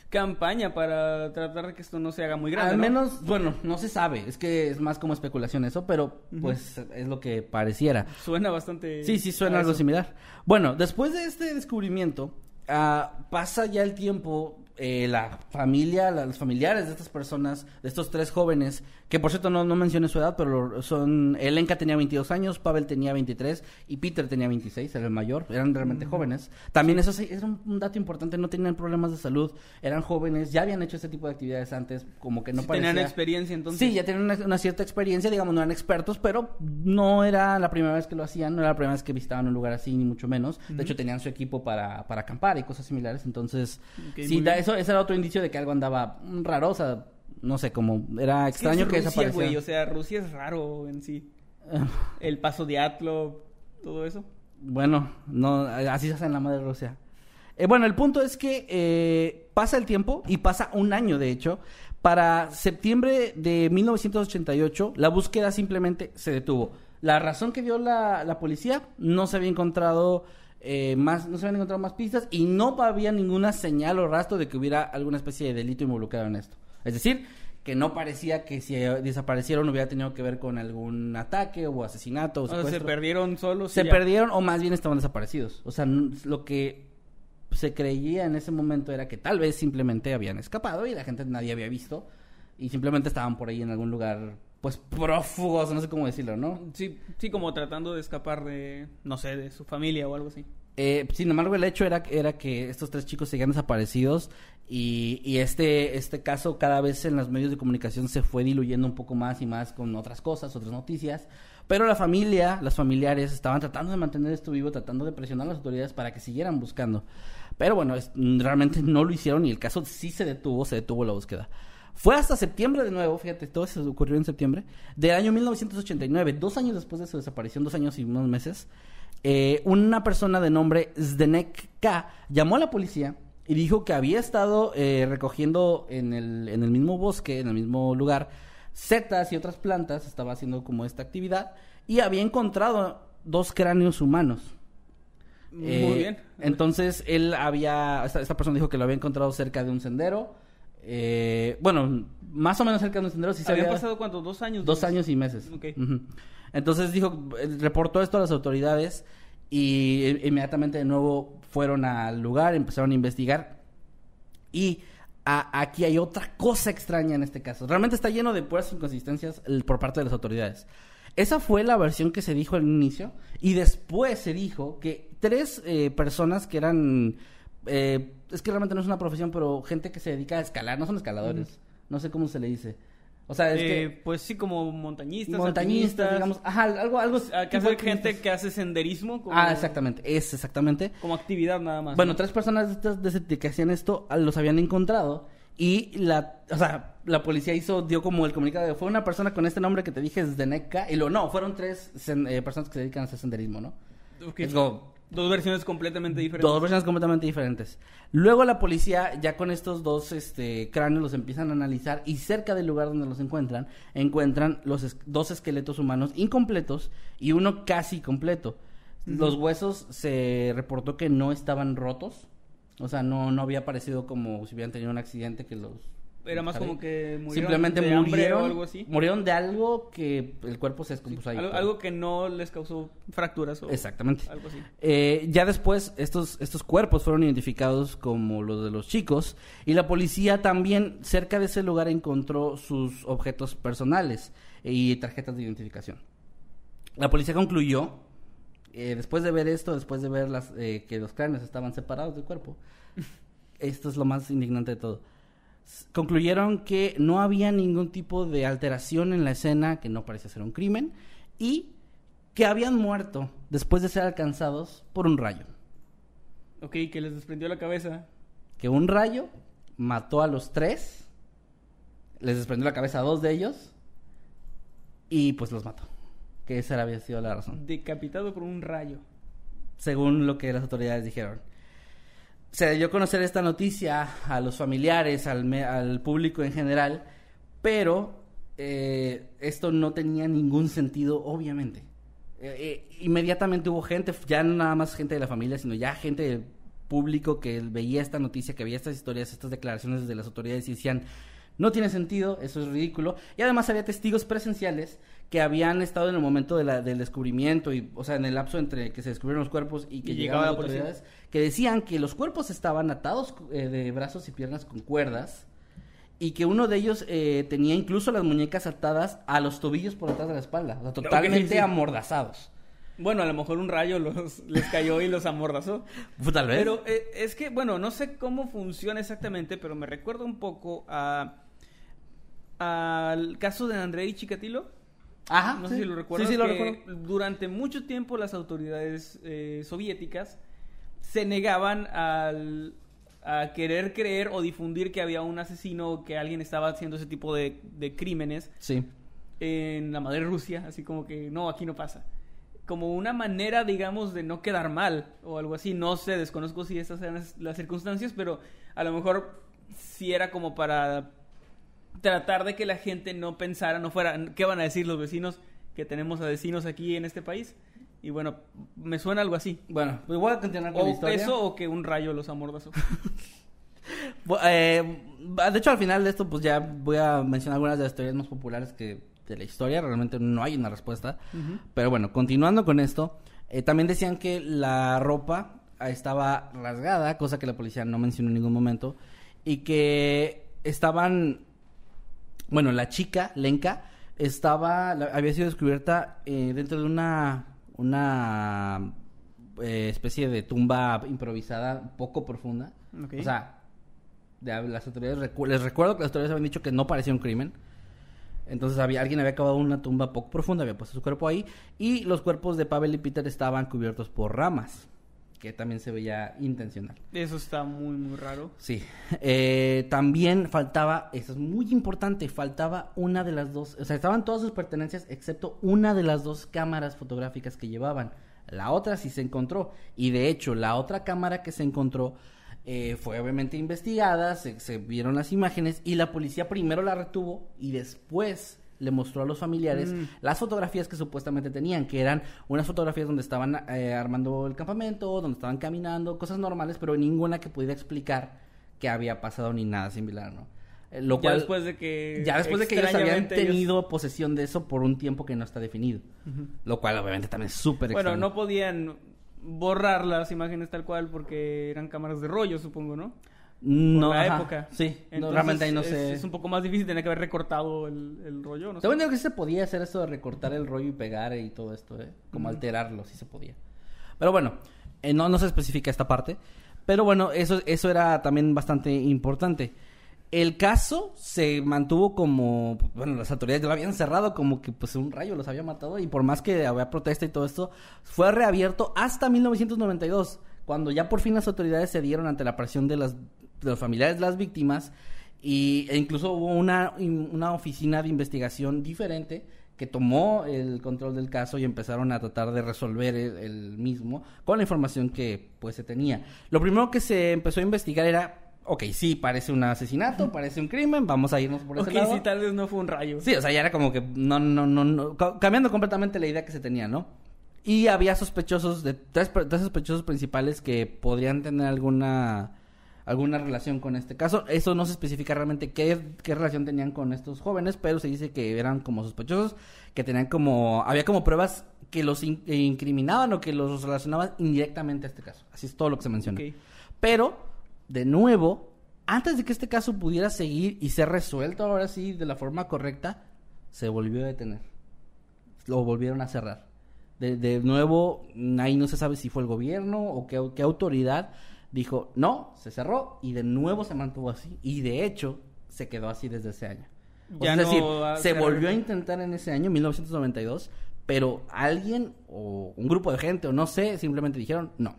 campaña para tratar de que esto no se haga muy grande. Al ¿no? menos, bueno, no se sabe, es que es más como especulación eso, pero pues es lo que pareciera. Suena bastante. Sí, sí, suena algo similar. Bueno, después de este descubrimiento, ah, pasa ya el tiempo, eh, la familia, los familiares de estas personas, de estos tres jóvenes, que por cierto no, no mencioné su edad, pero son, Elenka tenía 22 años, Pavel tenía 23 y Peter tenía 26, era el mayor, eran realmente jóvenes. También eso sí, era un, un dato importante, no tenían problemas de salud, eran jóvenes, ya habían hecho este tipo de actividades antes, como que no Sí, parecía... Tenían experiencia entonces. Sí, ya tenían una, una cierta experiencia, digamos, no eran expertos, pero no era la primera vez que lo hacían, no era la primera vez que visitaban un lugar así, ni mucho menos. De hecho, tenían su equipo para, para acampar y cosas similares, entonces, Ok, sí, da- eso, ese era otro indicio de que algo andaba raro, o sea, no sé, como era Es que extraño es que Rusia, güey, o sea, Rusia es raro en sí. *laughs* El paso de Atlo, todo eso. Bueno, no, así se hace en la madre Rusia. Eh, bueno, el punto es que eh, pasa el tiempo y pasa un año, de hecho. Para septiembre de 1988, la búsqueda simplemente se detuvo. La razón que dio la, la policía no se había encontrado eh, más, no se habían encontrado más pistas y no había ninguna señal o rastro de que hubiera alguna especie de delito involucrado en esto. Es decir, que no parecía que si eh, desaparecieron hubiera tenido que ver con algún ataque o asesinato o O sea, se perdieron solos. se ya. perdieron o más bien estaban desaparecidos. O sea, lo que se creía en ese momento era que tal vez simplemente habían escapado y la gente nadie había visto y simplemente estaban por ahí en algún lugar, pues prófugos, no sé cómo decirlo, ¿no? Sí, sí, como tratando de escapar de, no sé, de su familia o algo así. Eh, sin embargo, el hecho era, era que estos tres chicos seguían desaparecidos y, y este, este caso cada vez en los medios de comunicación se fue diluyendo un poco más y más con otras cosas, otras noticias. Pero la familia, las familiares estaban tratando de mantener esto vivo, tratando de presionar a las autoridades para que siguieran buscando. Pero bueno, realmente no lo hicieron y el caso sí se detuvo, se detuvo la búsqueda. Fue hasta septiembre de nuevo, fíjate, todo eso ocurrió en septiembre, del año 1989, dos años después de su desaparición, dos años y unos meses, eh, una persona de nombre Zdenek K llamó a la policía y dijo que había estado eh, recogiendo en el, en el mismo bosque, en el mismo lugar, setas y otras plantas, estaba haciendo como esta actividad, y había encontrado dos cráneos humanos. Muy Eh, bien. Entonces él había, esta, esta persona dijo que lo había encontrado cerca de un sendero. eh, bueno, más o menos cerca de un sendero. Sí se ¿Habían había- pasado cuántos? ¿Dos años? Dos años y meses. Entonces dijo, eh, reportó esto a las autoridades y eh, inmediatamente de nuevo fueron al lugar, empezaron a investigar y a- aquí hay otra cosa extraña en este caso. Realmente está lleno de puras inconsistencias por parte de las autoridades. Esa fue la versión que se dijo al inicio y después se dijo que tres eh, personas que eran, eh, es que realmente no es una profesión, pero gente que se dedica a escalar, no son escaladores, no sé cómo se le dice. O sea, es Eh, que Pues sí, como montañistas, montañistas, digamos, ajá, algo, algo. ah, que hace gente que hace senderismo como, Ah, exactamente, es exactamente. como actividad nada más. Bueno, ¿no? tres personas estas que hacían esto ah, los habían encontrado y la, o sea, la policía hizo dio como el comunicado de fue una persona con este nombre que te dije es de NECA y lo no, fueron tres sen- eh, personas que se dedican a hacer senderismo, ¿no? Es como Dos versiones completamente diferentes. dos versiones completamente diferentes. Luego la policía ya con estos dos este cráneos los empiezan a analizar y cerca del lugar donde los encuentran encuentran los es- dos esqueletos humanos incompletos y uno casi completo. Los huesos se reportó que no estaban rotos. O sea, no, no había parecido como si hubieran tenido un accidente que los... Era más como que murieron Simplemente de murieron, o algo así. murieron de algo que el cuerpo se descompuso ahí. Algo, que no les causó fracturas o Exactamente. algo así. Eh, ya después estos, estos cuerpos fueron identificados como los de los chicos y la policía también cerca de ese lugar encontró sus objetos personales y tarjetas de identificación. La policía concluyó, eh, después de ver esto, después de ver las, eh, que los cráneos estaban separados del cuerpo, *laughs* esto es lo más indignante de todo. Concluyeron que no había ningún tipo de alteración en la escena, que no parecía ser un crimen, y que habían muerto después de ser alcanzados por un rayo. Ok, que les desprendió la cabeza. Que un rayo mató a los tres, les desprendió la cabeza a dos de ellos y pues los mató. Que esa había sido la razón. Decapitado por un rayo. según lo que las autoridades dijeron. Se dio a conocer esta noticia a los familiares, al, me- al público en general, pero eh, esto no tenía ningún sentido, obviamente. Eh, eh, inmediatamente hubo gente, ya no nada más gente de la familia, sino ya gente del público que veía esta noticia, que veía estas historias, estas declaraciones de las autoridades y decían, no tiene sentido, eso es ridículo. Y además había testigos presenciales que habían estado en el momento de la- del descubrimiento, y, o sea, en el lapso entre que se descubrieron los cuerpos y que Y llegaban llegaba las policía. autoridades, que decían que los cuerpos estaban atados eh, de brazos y piernas con cuerdas y que uno de ellos eh, tenía incluso las muñecas atadas a los tobillos por detrás de la espalda, o sea, totalmente sí. amordazados. Bueno, a lo mejor un rayo los, les cayó y los amordazó. *laughs* Pues, Tal vez. Pero eh, es que, bueno, no sé cómo funciona exactamente, pero me recuerda un poco a al caso de Andrei Chikatilo. Ajá, No sí. sé si lo recuerdas. Sí, sí, lo recuerdo. Durante mucho tiempo las autoridades eh, soviéticas se negaban al, a querer creer o difundir que había un asesino o que alguien estaba haciendo ese tipo de, de crímenes Sí. en la madre Rusia, así como que no, aquí no pasa. Como una manera, digamos, de no quedar mal o algo así. No sé, desconozco si estas eran las- las circunstancias, pero a lo mejor sí era como para tratar de que la gente no pensara, no fuera, ¿qué van a decir los vecinos que tenemos a vecinos aquí en este país? Y bueno, me suena algo así. Bueno, pues voy a continuar con la O historia. eso o que un rayo los amordazó. *laughs* Eh, de hecho, al final de esto, pues ya voy a mencionar algunas de las teorías más populares que de la historia. Realmente no hay una respuesta. Pero bueno, continuando con esto, eh, también decían que la ropa estaba rasgada, cosa que la policía no mencionó en ningún momento, y que estaban, bueno, la chica, Lenka, estaba, había sido descubierta eh, dentro de una, una eh, especie de tumba improvisada poco profunda. O sea, de- las autoridades, recu- les recuerdo que las autoridades habían dicho que no parecía un crimen. Entonces había alguien había cavado una tumba poco profunda, había puesto su cuerpo ahí y los cuerpos de Pavel y Peter estaban cubiertos por ramas, que también se veía intencional. Eso está muy, muy raro. Sí. Eh, también faltaba, eso es muy importante, faltaba una de las dos, o sea, estaban todas sus pertenencias excepto una de las dos cámaras fotográficas que llevaban. La otra sí se encontró y de hecho la otra cámara que se encontró eh, fue obviamente investigada, se, se vieron las imágenes y la policía primero la retuvo y después le mostró a los familiares Mm. las fotografías que supuestamente tenían, que eran unas fotografías donde estaban eh, armando el campamento, donde estaban caminando, cosas normales, pero ninguna que pudiera explicar que había pasado ni nada similar, ¿no? Eh, Lo ya cual, después de que... ya después de que ellos habían ellos- tenido posesión de eso por un tiempo que no está definido. Lo cual obviamente también es súper Bueno, extraño. no podían borrar las imágenes tal cual porque eran cámaras de rollo, supongo, ¿no? No, Por la ajá, época. Sí, Entonces, realmente ahí no es, sé. es un poco más difícil, tener que haber recortado el, el rollo, ¿no? entendido que sí se podía hacer eso de recortar el rollo y pegar y todo esto, ¿eh? Como alterarlo, sí se podía. Pero bueno, eh, no, no se especifica esta parte. Pero bueno, eso, eso era también bastante importante. El caso se mantuvo como, bueno, las autoridades ya lo habían cerrado como que pues un rayo los había matado y por más que había protesta y todo esto, fue reabierto hasta 1992, cuando ya por fin las autoridades se dieron ante la presión de, las, de los familiares de las víctimas y, e incluso hubo una, una oficina de investigación diferente que tomó el control del caso y empezaron a tratar de resolver el, el mismo con la información que pues se tenía. Lo primero que se empezó a investigar era, ok, sí, parece un asesinato, parece un crimen, vamos a irnos por ese Ok, lado. sí, tal vez no fue un rayo. Sí, o sea, ya era como que no, no, no, no, ca- cambiando completamente la idea que se tenía, ¿no? Y había sospechosos, de tres, tres sospechosos principales que podrían tener alguna, alguna relación con este caso. Eso no se especifica realmente qué, qué relación tenían con estos jóvenes, pero se dice que eran como sospechosos, que tenían como, había como pruebas que los in- eh, incriminaban o que los relacionaban indirectamente a este caso. Así es todo lo que se menciona. Pero, de nuevo, antes de que este caso pudiera seguir y ser resuelto ahora sí de la forma correcta, se volvió a detener. Lo volvieron a cerrar. De, de nuevo, ahí no se sabe si fue el gobierno o qué, qué autoridad dijo, no, se cerró y de nuevo se mantuvo así. Y de hecho, se quedó así desde ese año. Ya es decir, se volvió a intentar en ese año, 1992, pero alguien o un grupo de gente o no sé, simplemente dijeron no.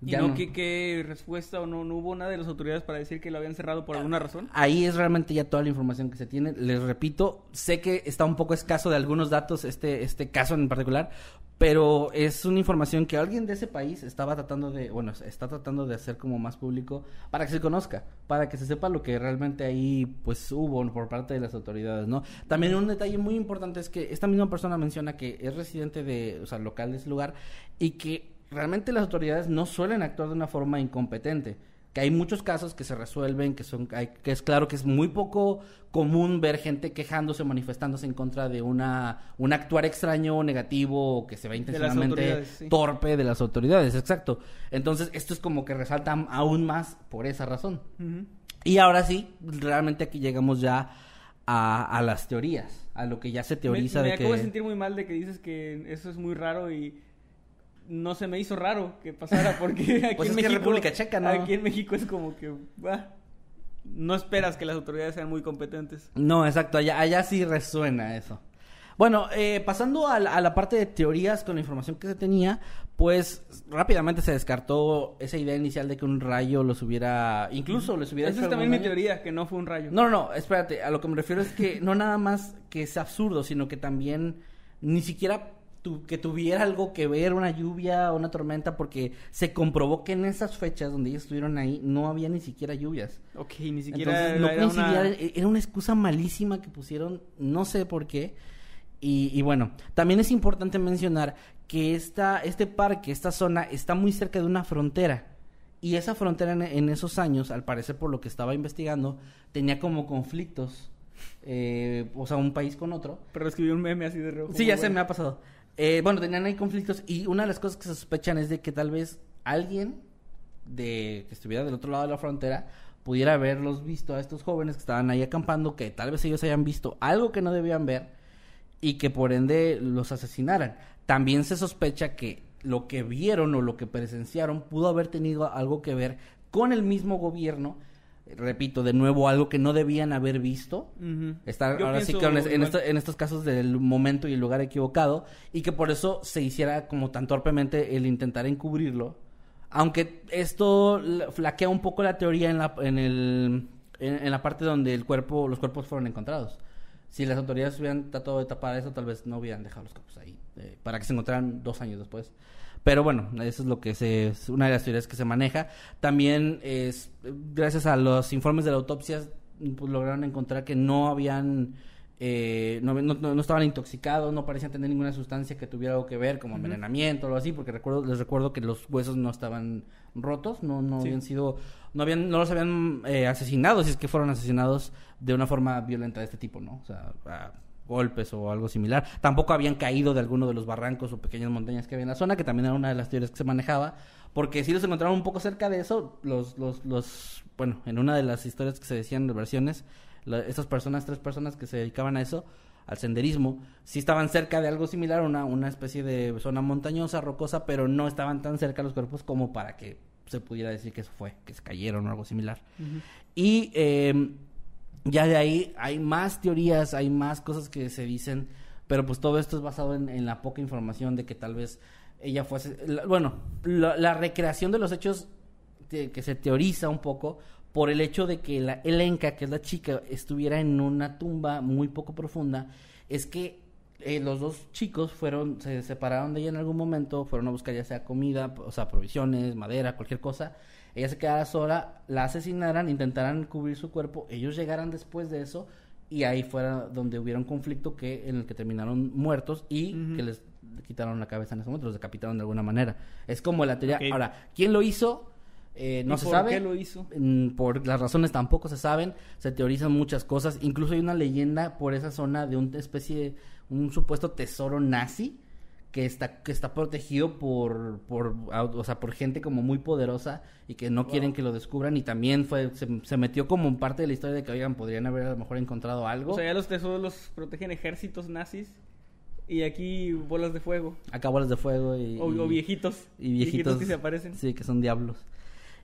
¿Y Ya no, no. ¿qué, qué respuesta o no, no hubo nada de las autoridades para decir que lo habían cerrado por alguna razón? Ahí es realmente ya toda la información que se tiene. Les repito, sé que está un poco escaso de algunos datos este, este caso en particular, pero es una información que alguien de ese país estaba tratando de, bueno, está tratando de hacer como más público para que se conozca, para que se sepa lo que realmente ahí pues hubo por parte de las autoridades, ¿no? También un detalle muy importante es que esta misma persona menciona que es residente de, o sea, local de ese lugar y que realmente las autoridades no suelen actuar de una forma incompetente que hay muchos casos que se resuelven, que son, hay- que es claro que es muy poco común ver gente quejándose, manifestándose en contra de una, un actuar extraño, negativo, que se ve intencionalmente sí. torpe de las autoridades, exacto. Entonces, esto es como que resalta aún más por esa razón. Y ahora sí, realmente aquí llegamos ya a, a las teorías, a lo que ya se teoriza me, me de acabo que... de sentir muy mal de que dices que eso es muy raro y no se me hizo raro que pasara porque *laughs* aquí Pues en es que México República Checa, ¿no? aquí en México es como que bah, no esperas que las autoridades sean muy competentes. No, exacto, allá, allá sí resuena eso. Bueno, eh, pasando a la, a la parte de teorías con la información que se tenía, pues rápidamente se descartó esa idea inicial de que un rayo los hubiera, incluso les hubiera Esa es también mi teoría, que no fue un rayo. No, no, no, espérate, a lo que me refiero es que no nada más que es absurdo, sino que también ni siquiera tu- que tuviera algo que ver una lluvia o una tormenta, porque se comprobó que en esas fechas donde ellos estuvieron ahí no había ni siquiera lluvias. Ok, ni siquiera Entonces no era una- coincidía, e- era una excusa malísima que pusieron, no sé por qué. Y, y bueno, también es importante mencionar que esta, este parque, esta zona, está muy cerca de una frontera. Y esa frontera en, en esos años, al parecer por lo que estaba investigando, tenía como conflictos. eh, o sea, un país con otro. Pero escribí un meme así de rojo. Sí, ya se me ha pasado. Eh, bueno, tenían ahí conflictos y una de las cosas que se sospechan es de que tal vez alguien de que estuviera del otro lado de la frontera pudiera haberlos visto a estos jóvenes que estaban ahí acampando, que tal vez ellos hayan visto algo que no debían ver y que por ende los asesinaran. También se sospecha que lo que vieron o lo que presenciaron pudo haber tenido algo que ver con el mismo gobierno. Repito, de nuevo, algo que no debían haber visto. Estar Yo ahora sí que en, en igual. esto- en estos casos del momento y el lugar equivocado y que por eso se hiciera como tan torpemente el intentar encubrirlo. Aunque esto la- flaquea un poco la teoría en la, en el, en, en la parte donde el cuerpo, los cuerpos fueron encontrados. Si las autoridades hubieran tratado de tapar eso, tal vez no hubieran dejado los cuerpos ahí eh, para que se encontraran dos años después. Pero bueno, eso es lo que se, es una de las teorías que se maneja. También es gracias a los informes de la autopsia pues, lograron encontrar que no habían eh, no, no- no- estaban intoxicados, no parecían tener ninguna sustancia que tuviera algo que ver, como envenenamiento o algo así, porque recuerdo, les recuerdo que los huesos no estaban rotos, no, no Sí. habían sido, no habían, no los habían eh, asesinado, si es que fueron asesinados de una forma violenta de este tipo, ¿no? O sea, a golpes o algo similar. Tampoco habían caído de alguno de los barrancos o pequeñas montañas que había en la zona, que también era una de las teorías que se manejaba, porque si los encontraron un poco cerca de eso, los, los, los, bueno, en una de las historias que se decían de versiones, la- estas personas, tres personas que se dedicaban a eso, al senderismo, sí estaban cerca de algo similar, una, una especie de zona montañosa, rocosa, pero no estaban tan cerca los cuerpos como para que se pudiera decir que eso fue, que se cayeron o algo similar. Y eh, ya de ahí hay más teorías, hay más cosas que se dicen, pero pues todo esto es basado en, la poca información de que tal vez ella fuese... bueno, la, la recreación de los hechos que se teoriza un poco por el hecho de que la Elenka, que es la chica, estuviera en una tumba muy poco profunda, es que eh, los dos chicos fueron, se separaron de ella en algún momento, fueron a buscar ya sea comida, o sea, provisiones, madera, cualquier cosa. Ella se quedara sola, la asesinaran, intentaran cubrir su cuerpo, ellos llegaran después de eso y ahí fuera donde hubiera un conflicto que en el que terminaron muertos y que les quitaron la cabeza en ese momento, los decapitaron de alguna manera. Es como la teoría. Ahora, ¿quién lo hizo? Eh, no ¿Y se por sabe. qué lo hizo? Mm, Por las razones tampoco se saben, se teorizan muchas cosas, incluso hay una leyenda por esa zona de una especie de un supuesto tesoro nazi que está que está protegido por por o sea, por gente como muy poderosa y que no quieren que lo descubran y también fue se, se metió como parte de la historia de que oigan podrían haber a lo mejor encontrado algo. O sea, ya los tesoros los protegen ejércitos nazis y aquí bolas de fuego. acá bolas de fuego y, O, y- o viejitos. y viejitos, que se aparecen. Sí, que son diablos.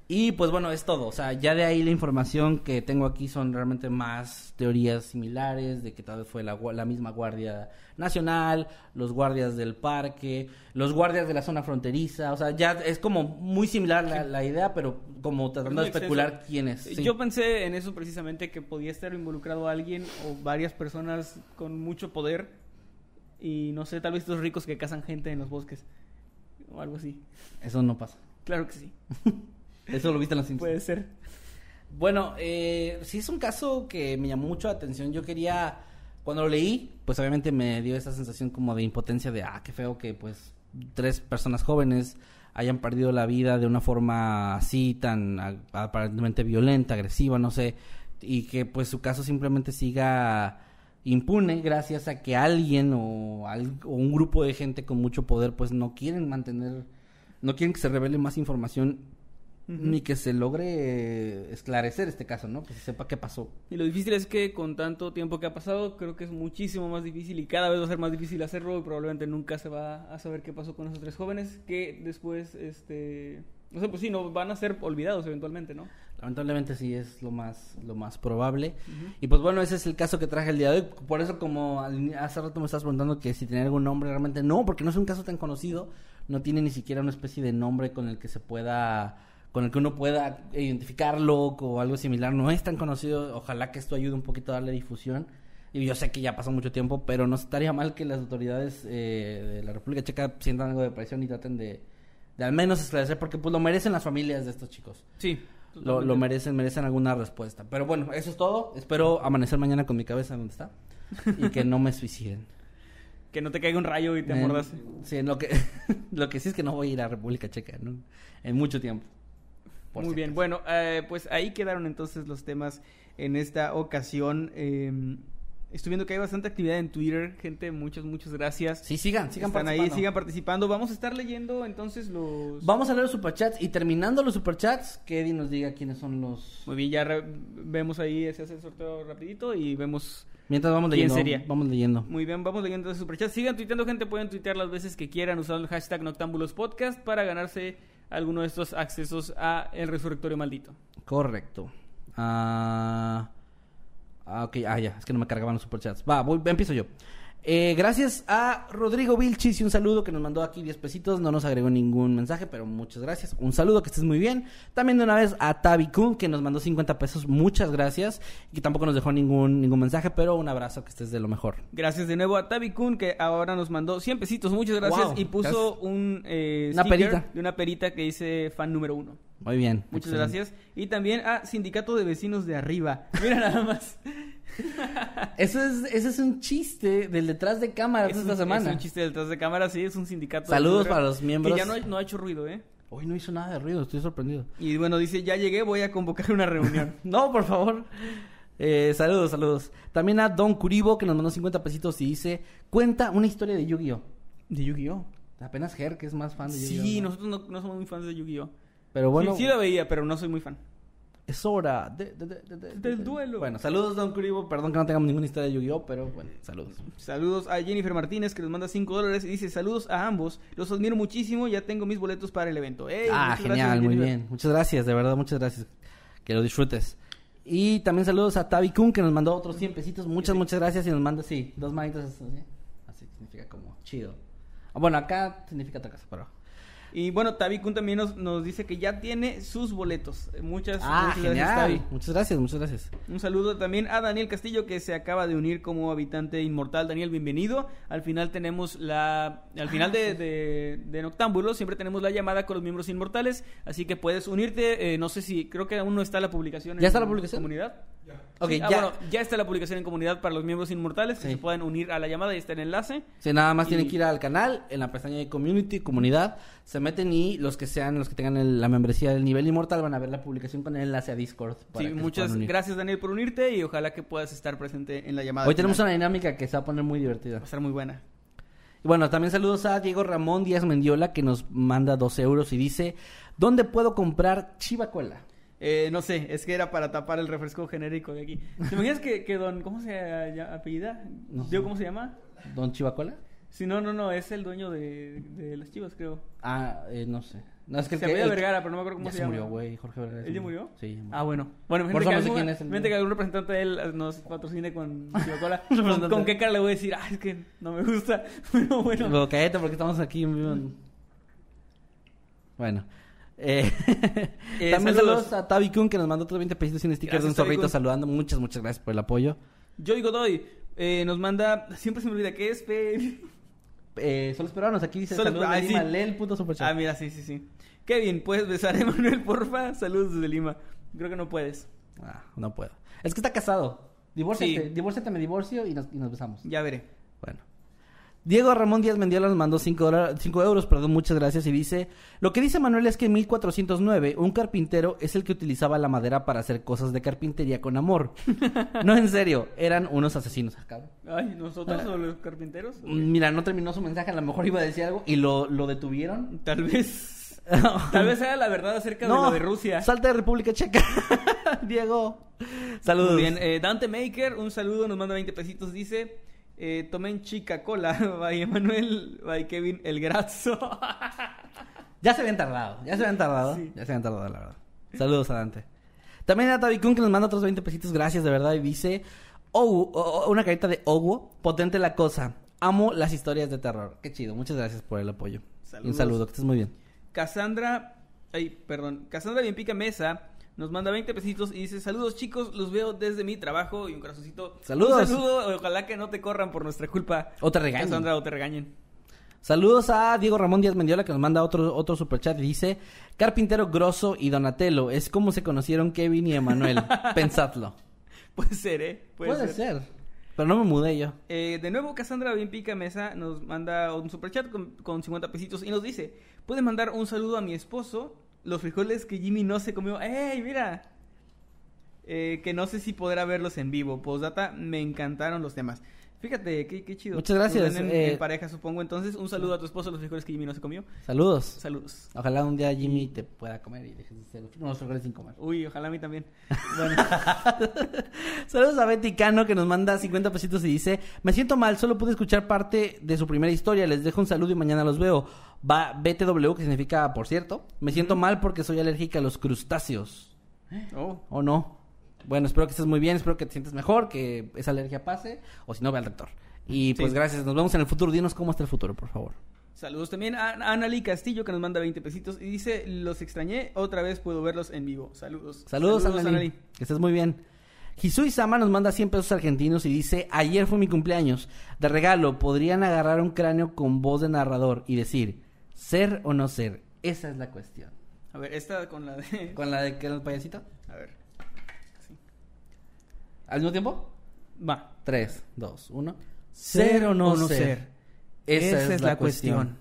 Y pues bueno, es todo. O sea, ya de ahí la información que tengo aquí son realmente más teorías similares de que tal vez fue la, la misma Guardia Nacional, los guardias del parque, los guardias de la zona fronteriza. O sea, ya es como muy similar la, la idea, pero como tratando de especular quién es. Sí. Yo pensé en eso precisamente, que podía estar involucrado alguien o varias personas con mucho poder. Y no sé, tal vez estos ricos que cazan gente en los bosques. O algo así. Eso no pasa. Claro que sí. *laughs* Eso lo viste en los Simpsons. Puede ser. Bueno, eh, sí es un caso que me llamó mucho la atención. Yo quería, cuando lo leí, pues obviamente me dio esa sensación como de impotencia de, ah, qué feo que pues tres personas jóvenes hayan perdido la vida de una forma así, tan aparentemente violenta, agresiva, no sé, y que pues su caso simplemente siga impune gracias a que alguien o, o un grupo de gente con mucho poder pues no quieren mantener, no quieren que se revele más información ni que se logre eh, esclarecer este caso, ¿no? Que se sepa qué pasó. Y lo difícil es que con tanto tiempo que ha pasado, creo que es muchísimo más difícil y cada vez va a ser más difícil hacerlo y probablemente nunca se va a saber qué pasó con esos tres jóvenes que después, este... No sé, pues sí, no van a ser olvidados eventualmente, ¿no? Lamentablemente sí es lo más lo más probable. Y pues bueno, ese es el caso que traje el día de hoy. Por eso como hace rato me estabas preguntando que si tenía algún nombre, realmente no, porque no es un caso tan conocido, no tiene ni siquiera una especie de nombre con el que se pueda con el que uno pueda identificarlo o algo similar, no es tan conocido, ojalá que esto ayude un poquito a darle difusión. Y yo sé que ya pasó mucho tiempo, pero no estaría mal que las autoridades eh, de la República Checa sientan algo de presión y traten de, de al menos esclarecer, porque pues lo merecen las familias de estos chicos. Sí. Lo, lo merecen, merecen alguna respuesta. Pero bueno, eso es todo. Espero amanecer mañana con mi cabeza donde está y que no me suiciden. *laughs* Que no te caiga un rayo y te amordase. Sí, lo que, *laughs* lo que sí es que no voy a ir a República Checa ¿no? en mucho tiempo. Muy bien, bueno, eh, pues ahí quedaron entonces los temas en esta ocasión. Eh, estoy viendo que hay bastante actividad en Twitter, gente, muchas, muchas gracias. Sí, sigan, sigan Están ahí, participando. sigan participando. Vamos a estar leyendo entonces los... Vamos a leer los superchats y terminando los superchats, que Eddie nos diga quiénes son los... Muy bien, ya re- vemos ahí, se hace el sorteo rapidito y vemos... Mientras vamos ¿Quién leyendo. sería? Vamos leyendo. Muy bien, vamos leyendo los superchats. Sigan tuiteando, gente, pueden tuitear las veces que quieran usando el hashtag Noctámbulos Podcast para ganarse alguno de estos accesos a El Resurrectorio Maldito. Correcto. Ah, ah, ok, ah, ya, es que no me cargaban los superchats. Va, voy, empiezo yo. Eh, gracias a Rodrigo Vilchis y un saludo que nos mandó aquí 10 pesitos. No nos agregó ningún mensaje, pero muchas gracias. Un saludo, que estés muy bien. También de una vez a Tavi Kun, que nos mandó 50 pesos. Muchas gracias. Y que tampoco nos dejó ningún, ningún mensaje, pero un abrazo, que estés de lo mejor. Gracias de nuevo a Tavi Kun, que ahora nos mandó 100 pesitos. Muchas gracias. Wow, y puso gracias. un eh, Una perita. de una perita que dice fan número uno. Muy bien. Muchas excelente. gracias. Y también a Sindicato de Vecinos de Arriba. Mira nada más. Eso es, ese es un chiste del detrás de cámaras Es de un, esta semana. es un chiste detrás de cámara, sí, es un sindicato. Saludos para los miembros. Que ya no, ha- no ha hecho ruido, ¿eh? Hoy no hizo nada de ruido, estoy sorprendido. Y bueno, dice, ya llegué, voy a convocar una reunión. *laughs* No, por favor. Eh, saludos, saludos. También a Don Curibo, que nos mandó 50 pesitos y dice, cuenta una historia de Yu-Gi-Oh. ¿De Yu-Gi-Oh? Apenas Ger, que es más fan de Yu-Gi-Oh. Sí, ¿no? nosotros no, no somos muy fans de Yu-Gi-Oh. Pero bueno, sí, sí lo veía, pero no soy muy fan. Es hora de- de- de- de- de- Del de- duelo. Bueno, saludos, Don Curibo. Perdón que no tengamos ninguna historia de Yu-Gi-Oh, pero bueno, saludos. Saludos a Jennifer Martínez que nos manda 5 dólares y dice saludos a ambos. Los admiro muchísimo, ya tengo mis boletos para el evento. ¡Ey! ah, genial, gracias, muy Jennifer. bien. Muchas gracias, de verdad, muchas gracias. Que lo disfrutes. Y también saludos a Tavi Kun, que nos mandó otros 100 pesitos. Muchas, muchas gracias. Y nos manda, sí, dos manitas así. Así significa como chido. Ah, Bueno, acá significa otra cosa, pero... Y bueno, Tavi Kun también nos, nos dice que ya tiene sus boletos. Muchas, Ah, muchas genial. gracias, Tavi. Muchas gracias, muchas gracias. Un saludo también a Daniel Castillo que se acaba de unir como habitante inmortal. Daniel, bienvenido. Al final tenemos la, al final de, de, de Noctámbulo siempre tenemos la llamada con los miembros inmortales, así que puedes unirte. eh, no sé si creo que aún no está la publicación. ¿Ya en está la publicación? Comunidad. Ok, Sí, ah, ya. bueno, ya está la publicación en comunidad para los miembros inmortales que Sí. se puedan unir a la llamada y está el enlace. Sí, nada más Y- tienen que ir al canal, en la pestaña de community, comunidad, se meten y los que sean, los que tengan el- la membresía del nivel inmortal van a ver la publicación con el enlace a Discord. para Sí, muchas gracias Daniel por unirte y ojalá que puedas estar presente en la llamada. Hoy tenemos final. una dinámica que se va a poner muy divertida. Va a estar muy buena. Y bueno, también saludos a Diego Ramón Díaz Mendiola que nos manda dos euros y dice, ¿dónde puedo comprar chivacola? Eh, no sé, es que era para tapar el refresco genérico de aquí. ¿Te imaginas que, que don, ¿cómo se llama apellida? No. ¿Digo cómo se llama? ¿Don Chivacola? Si no, no, no, es el dueño de, de las chivas, creo. Ah, eh, no sé. No, es que se apellida el- Vergara, pero no me acuerdo cómo Ya se, se llama. murió, güey, Jorge Vergara. ¿Él ya murió? Sí. ya murió. Ah, bueno. Bueno, gente que, algún, es el- que algún representante de él nos patrocine con *laughs* Coca-Cola. ¿Con, con qué cara le voy a decir? Ah, es que no me gusta. *laughs* Pero bueno. Luego, cállate porque estamos aquí en vivo. en- Bueno. Eh, *laughs* Eh, también saludos. saludos a Tavi Kun que nos mandó otros 20 pesitos y un sticker de un zorrito saludando. Muchas, muchas gracias por el apoyo. Joy Godoy eh, nos manda. Siempre se me olvida que es. Pe... Eh, solo esperanos, aquí dice Solo saludos espera- de ah, Lima. sí. Lee el puto superchat. Ah, mira, sí, sí, sí. Kevin, ¿puedes besar a Emanuel, porfa? Saludos desde Lima. Creo que no puedes. Ah, no puedo. Es que está casado. Divórciate, Sí. divórciate, me divorcio y nos, y nos besamos. Ya veré. Bueno. Diego Ramón Díaz Mendiola nos mandó 5 euros, perdón, muchas gracias, y dice, lo que dice Manuel es que en 1409 un carpintero es el que utilizaba la madera para hacer cosas de carpintería con amor. no, en serio, eran unos asesinos. Ah, cabrón. Ay, ¿nosotros o los carpinteros? Mm, Mira, no terminó su mensaje, a lo mejor iba a decir algo y lo, lo detuvieron. Tal vez. *laughs* Tal vez sea la verdad acerca de lo de Rusia. Salta de República Checa. *laughs* Diego. Saludos. Muy bien, eh, Dante Maker, un saludo, nos manda 20 pesitos, dice, eh, tomen chica cola, *laughs* by Emanuel, by Kevin El Grazo. *laughs* Ya se habían tardado, ya se habían tardado. Sí. Ya se habían tardado, la verdad. Saludos a Dante. También a Tavi Kun que nos manda otros 20 pesitos, gracias de verdad. Y dice, oh, oh, una carita de Owo, potente la cosa. Amo las historias de terror. Qué chido, muchas gracias por el apoyo. Y un Saludos. saludo, que estés muy bien. Cassandra, ay, perdón, Cassandra Bien Pica Mesa nos manda 20 pesitos y dice, saludos chicos, los veo desde mi trabajo y un corazoncito. Saludos. Un saludo, ojalá que no te corran por nuestra culpa. O te regañen. Cassandra, o te regañen. Saludos a Diego Ramón Díaz Mendiola que nos manda otro, otro superchat y dice, Carpintero Grosso y Donatello, es como se conocieron Kevin y Emanuel. *laughs* Pensadlo. Puede ser, ¿eh? Puede, ser. Pero no me mudé yo. Eh, de nuevo, Cassandra Bien Pica Mesa nos manda un superchat con, con 50 pesitos y nos dice: Pueden mandar un saludo a mi esposo, los frijoles que Jimmy no se comió. ¡Ey, mira! Eh, que no sé si podrá verlos en vivo. Postdata, me encantaron los temas. Fíjate, qué, qué chido. Muchas gracias, En, eh, en pareja, supongo. Entonces, un saludo a tu esposo, los frijoles que Jimmy no se comió. Saludos. Saludos. Ojalá un día Jimmy te pueda comer y dejes de ser unos frijoles sin comer. Uy, ojalá a mí también. *laughs* Bueno, Saludos a Betty Cano que nos manda 50 pesitos y dice, me siento mal, solo pude escuchar parte de su primera historia, les dejo un saludo y mañana los veo. Va BTW, que significa, por cierto, me siento mal porque soy alérgica a los crustáceos. oh, ¿O no? Bueno, espero que estés muy bien, espero que te sientas mejor, que esa alergia pase, o si no, ve al doctor. Y pues Sí. gracias, nos vemos en el futuro. Dinos cómo está el futuro, por favor. Saludos también a Anali Castillo que nos manda 20 pesitos y dice, los extrañé, otra vez puedo verlos en vivo. Saludos. Saludos, Anali. Que estés muy bien. Hisui Sama nos manda 100 pesos argentinos y dice, ayer fue mi cumpleaños. De regalo, podrían agarrar un cráneo con voz de narrador y decir, ser o no ser. Esa es la cuestión. A ver, esta con la de... *laughs* ¿Con la de que era el payasito? A ver. Sí. ¿Al mismo tiempo? Va. 3, 2, 1. Ser o no ser. Esa, es, la, cuestión.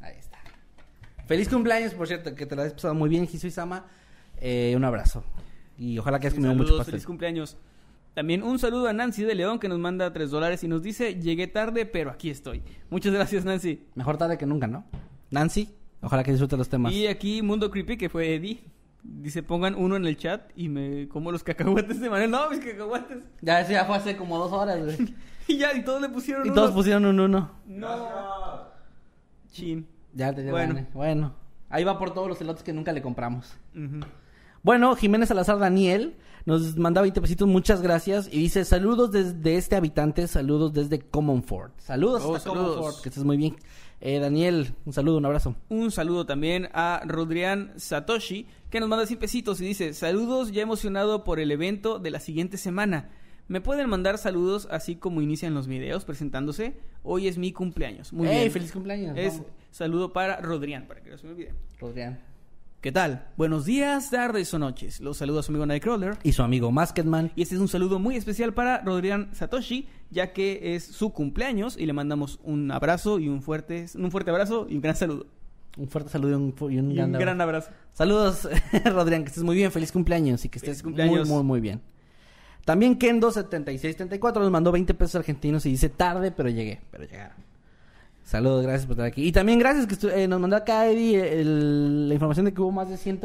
Ahí está. Feliz cumpleaños, por cierto, que te la has pasado muy bien, Hisui Sama. Eh, un abrazo. Y ojalá que hayas comido mucho pastel. feliz cumpleaños. También un saludo a Nancy de León que nos manda 3 dólares y nos dice, llegué tarde, pero aquí estoy. Muchas gracias, Nancy. Mejor tarde que nunca, ¿no? Nancy, ojalá que disfrutes los temas. Y aquí Mundo Creepy, que fue Eddie, dice, pongan uno en el chat y me como los cacahuates de manera. No, mis cacahuates. Ya, eso ya fue hace como dos horas, güey. *laughs* Y ya, y todos le pusieron y uno. todos pusieron un uno. No. Chin. Ya te Bueno. Bueno. Ahí va por todos los elotes que nunca le compramos. Bueno, Jiménez Salazar Daniel nos manda 20 pesitos, muchas gracias. Y dice, saludos desde este habitante, saludos desde Commonfort. Saludos Oh, hasta saludos. Commonfort, que estés muy bien. Eh, Daniel, un saludo, un abrazo. Un saludo también a Rodrián Satoshi, que nos manda 100 pesitos y dice, saludos ya emocionado por el evento de la siguiente semana. ¿Me pueden mandar saludos así como inician los videos presentándose? Hoy es mi cumpleaños. Muy ¡Ey, bien. feliz cumpleaños! Es Vamos. saludo para Rodrián, para que no se me olvide. Rodrián. ¿Qué tal? Buenos días, tardes o noches. Los saluda su amigo Nightcrawler. Y su amigo Masketman. Y este es un saludo muy especial para Rodrián Satoshi, ya que es su cumpleaños y le mandamos un abrazo y un fuerte, un fuerte abrazo y un gran saludo. Un fuerte saludo y un, y un Y gran un abrazo. gran abrazo. Saludos, *laughs* Rodrián, que estés muy bien, feliz cumpleaños y que estés cumpleaños. muy, muy, muy bien. También Kendo7634 nos mandó 20 pesos argentinos y dice tarde, pero llegué, pero llegaron. Saludos, gracias por estar aquí. Y también gracias que eh, nos mandó acá Eddie el- la información de que hubo más de 100,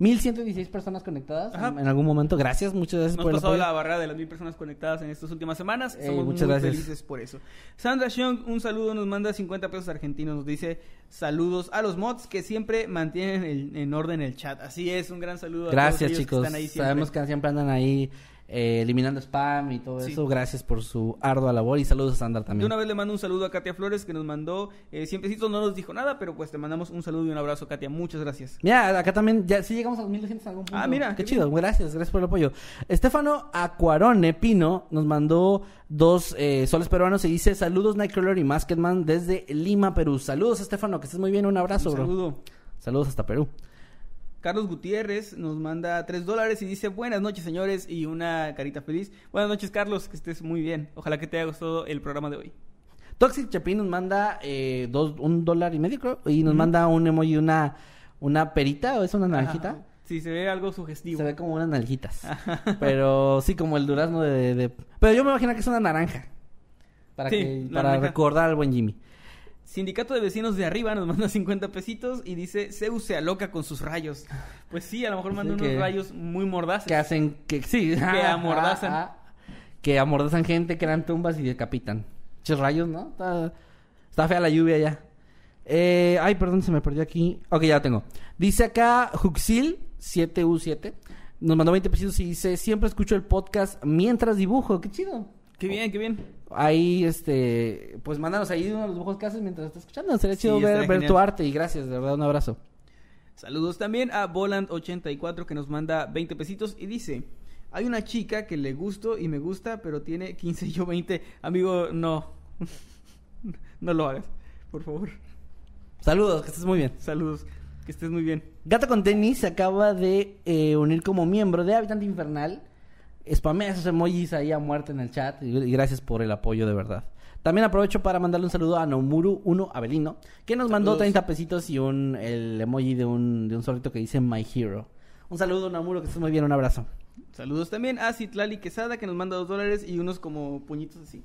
1116 personas conectadas en, en algún momento. Gracias, muchas gracias Hemos por el pasado apoyo. la barrera de las mil personas conectadas en estas últimas semanas. Ey, Somos muchas muy gracias. felices por eso. Sandra Xiong, un saludo, nos manda 50 pesos argentinos. Nos dice saludos a los mods que siempre mantienen el- en orden el chat. Así es, un gran saludo a todos Gracias, ellos que chicos. están ahí siempre. Sabemos que siempre andan ahí eh, eliminando spam y todo Sí. eso. Gracias por su ardua labor y saludos a Sandra De también. una vez le mando un saludo a Katia Flores que nos mandó eh, 100 pesitos, no nos dijo nada, pero pues te mandamos un saludo y un abrazo, Katia. Muchas gracias. Mira, acá también, ya sí llegamos a los 1200 en algún punto. Ah, mira, Qué qué chido, gracias, gracias por el apoyo. Estefano Acuarone Pino nos mandó dos eh, soles peruanos y dice: Saludos, Nightcrawler y Masketman desde Lima, Perú. Saludos, Estefano, que estés muy bien. Un abrazo, un bro. saludo. Saludos hasta Perú. Carlos Gutiérrez nos manda 3 dólares y dice buenas noches señores y una carita feliz. Buenas noches Carlos, que estés muy bien. Ojalá que te haya gustado el programa de hoy. Toxic Chapin nos manda eh, dos, un dólar y medio, creo, y nos manda un emoji, una, una perita, o es una naranjita. Ajá. Sí, se ve algo sugestivo. Se ve como unas nalguitas. Pero sí, como el durazno de, de- Pero yo me imagino que es una naranja. Para, Sí, que, para recordar al buen Jimmy. Sindicato de Vecinos de Arriba nos manda *laughs* 50 pesitos y dice Zeus se aloca con sus rayos. Pues sí, a lo mejor manda unos que- rayos muy mordaces. Que hacen que... Sí. *laughs* Que amordazan. ah, que amordazan gente, crean tumbas y decapitan. Ches rayos, ¿no? Está, está fea la lluvia ya. Eh, ay, perdón, se me perdió aquí. Ok, ya lo tengo. Dice acá Juxil 7U7. Nos mandó 20 pesitos y dice, siempre escucho el podcast mientras dibujo. Qué chido. Qué bien, qué bien. Ahí, este, pues mándanos ahí uno de los dibujos que haces mientras estás escuchando. Sería Sí, chido ver, ver tu arte y gracias, de verdad, un abrazo. Saludos también a Voland84 que nos manda 20 pesitos y dice, hay una chica que le gusto y me gusta, pero tiene 15 y yo 20. Amigo, no. *laughs* no lo hagas, por favor. Saludos, que estés muy bien. Saludos, que estés muy bien. Gato con tenis se acaba de eh, unir como miembro de Habitante Infernal. Spamea esos emojis ahí a muerte en el chat y, gracias por el apoyo de verdad. También aprovecho para mandarle un saludo a Nomuru1 Avelino, que nos mandó Saludos. 30 pesitos y un el emoji de un, de un zorrito que dice My Hero. Un saludo, Nomuro, que estés muy bien, un abrazo. Saludos también a Citlali Quesada que nos manda 2 dólares y unos como puñitos así.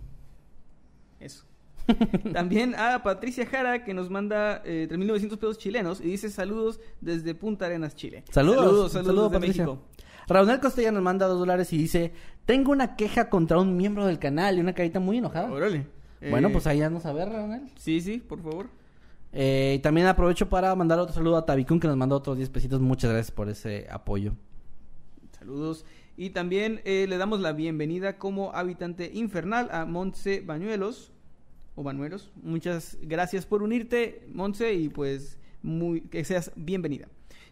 Eso. *laughs* También a Patricia Jara que nos manda eh, 3.900 pesos chilenos y dice saludos desde Punta Arenas, Chile. Saludos, saludos, saludos saludo, desde Patricia. México. Raúl Costella nos manda dos dólares y dice: Tengo una queja contra un miembro del canal y una carita muy enojada. Órale. Bueno, Eh, pues ahí nos a ver, Raúl. Sí, sí, por favor. Eh, también aprovecho para mandar otro saludo a Tabicún que nos mandó otros 10 pesitos. Muchas gracias por ese apoyo. Saludos. Y también eh, le damos la bienvenida como habitante infernal a Montse Bañuelos. O Bañuelos. Muchas gracias por unirte, Montse, y pues muy, que seas bienvenida.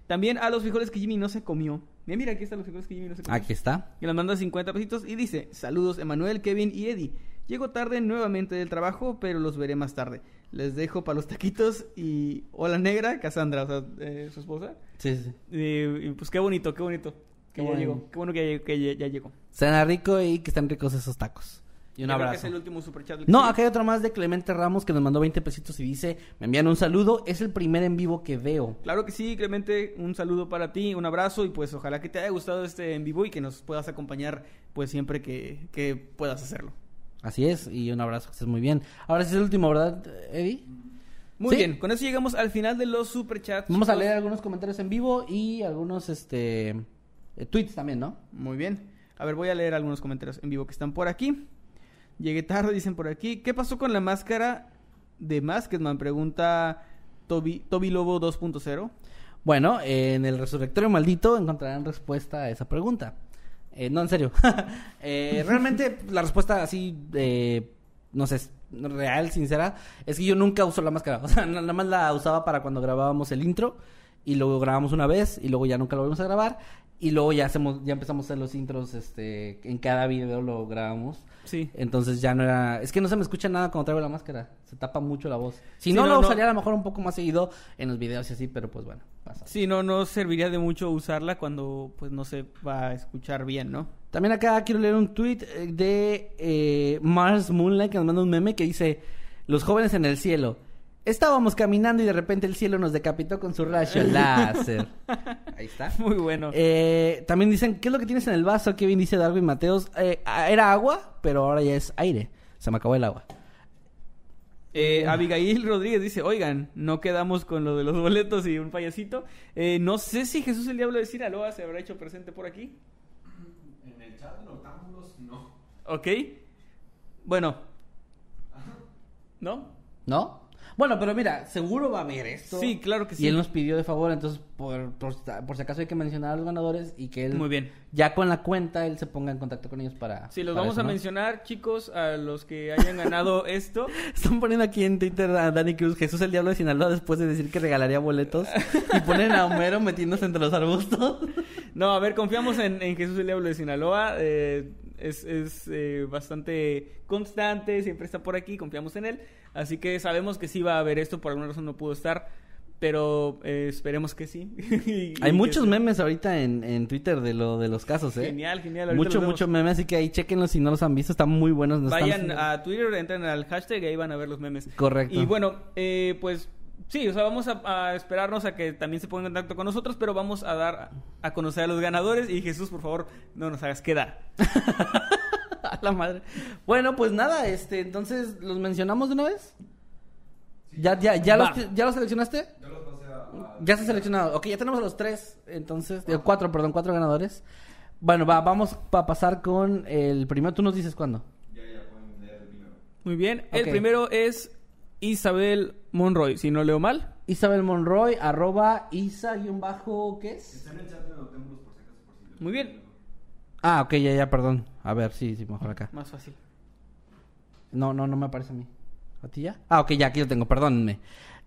También a los frijoles que Jimmy no se comió. Mira, mira, aquí están los frijoles que Jimmy no se. Aquí está. Y nos manda 50 pesitos y dice, saludos Emanuel, Kevin y Eddie. Llego tarde nuevamente del trabajo, pero los veré más tarde. Les dejo para los taquitos y hola negra, Cassandra, o sea, eh, su esposa. Sí, sí. Eh, y pues qué bonito, qué bonito. Que Qué ya bueno. llegó. Qué bueno que ya, que ya- ya llegó. Cena rico y que estén ricos esos tacos. Y un Yo creo que abrazo. es el último superchat. No, acá hay otro más de Clemente Ramos que nos mandó 20 pesitos y dice, me envían un saludo, es el primer en vivo que veo. Claro que sí, Clemente, un saludo para ti, un abrazo y pues ojalá que te haya gustado este en vivo y que nos puedas acompañar pues siempre que, que puedas hacerlo. Así es, y un abrazo, que estés muy bien. Ahora sí es el último, ¿verdad, Eddie? Muy Sí. bien, con eso llegamos al final de los superchats. Vamos a leer algunos comentarios en vivo y algunos este eh, tweets también, ¿no? Muy bien. A ver, voy a leer algunos comentarios en vivo que están por aquí. Llegué tarde, dicen por aquí. ¿Qué pasó con la máscara de Masketman? Pregunta Toby, Toby Lobo 2.0. Bueno, en el Resurrectorio Maldito encontrarán respuesta a esa pregunta. Eh, no, en serio. *laughs* Eh, realmente la respuesta así, eh, no sé, real, sincera, es que yo nunca uso la máscara. *laughs* O sea, nada más la usaba para cuando grabábamos el intro y luego grabamos una vez y luego ya nunca lo volvimos a grabar y luego ya hacemos, ya empezamos a hacer los intros, este, en cada video lo grabamos. Sí. Entonces ya no era... Es que no se me escucha nada cuando traigo la máscara. Se tapa mucho la voz. Si Sí, no, no, lo no. usaría a lo mejor un poco más seguido en los videos y así, pero pues bueno, pasa. Sí, no, no serviría de mucho usarla cuando pues no se va a escuchar bien, ¿no? También acá quiero leer un tweet eh, de eh, Mars Moonlight que nos manda un meme que dice... Los jóvenes en el cielo. Estábamos caminando y de repente el cielo nos decapitó con su rayo *laughs* láser. Ahí está. Muy bueno. Eh, también dicen, ¿qué es lo que tienes en el vaso? Kevin dice Darwin Mateos. Eh, ah, era agua, pero ahora ya es aire. Se me acabó el agua. Eh, Abigail Rodríguez dice, oigan, no quedamos con lo de los boletos y un payasito. Eh, no sé si Jesús el Diablo de Sinaloa se habrá hecho presente por aquí. En el chat de Noctámbulos, no. Ok. Bueno. ¿No? ¿No? Bueno, pero mira, seguro va a haber esto. Sí, claro que sí. Y él nos pidió de favor, entonces por, por, por si acaso hay que mencionar a los ganadores y que él Muy bien. ya con la cuenta él se ponga en contacto con ellos para... Sí, los para vamos eso, a ¿no? mencionar, chicos, a los que hayan ganado *laughs* esto. Están poniendo aquí en Twitter a Dani Cruz, Jesús el Diablo de Sinaloa, después de decir que regalaría boletos. y ponen a Homero metiéndose entre los arbustos. *laughs* No, a ver, confiamos en, en Jesús el Diablo de Sinaloa. eh, es es eh, bastante constante, siempre está por aquí, confiamos en él. Así que sabemos que sí va a haber esto, por alguna razón no pudo estar, pero eh, esperemos que sí. *laughs* Y- Hay muchos memes ahorita en, en Twitter de lo de los casos, ¿eh? Genial, genial. ahorita Mucho, mucho meme, así que ahí chequenlos si no los han visto, están muy buenos. nos Vayan están- a Twitter, entren al hashtag y ahí van a ver los memes. Correcto. Y bueno, eh, pues sí, o sea, vamos a, a esperarnos a que también se pongan en contacto con nosotros, pero vamos a dar a, conocer a los ganadores. Y Jesús, por favor, no nos hagas quedar. *laughs* A la madre. Bueno, pues nada, este, entonces, ¿los mencionamos de una vez? ¿Ya, ya, ya, Va. los, ¿Ya los seleccionaste? Ya los pasé a. a- Ya se seleccionado. Ok, ya tenemos a los tres, entonces, cuatro, perdón, cuatro ganadores. Bueno, va, vamos a pasar con el primero. Tú nos dices cuándo. Ya, ya pueden leer el primero. Muy bien. El primero es Isabel Monroy, si no leo mal. Isabel Monroy, arroba Isa, guion bajo, ¿qué es? Está en el chat de Noctámbulos por si acaso. Por si Muy bien. Ah, ok, ya, ya, perdón. A ver, sí, sí, mejor acá. Más fácil. No, no, no me aparece a mí. ¿A ti ya? Ah, ok, ya, aquí lo tengo, perdónenme.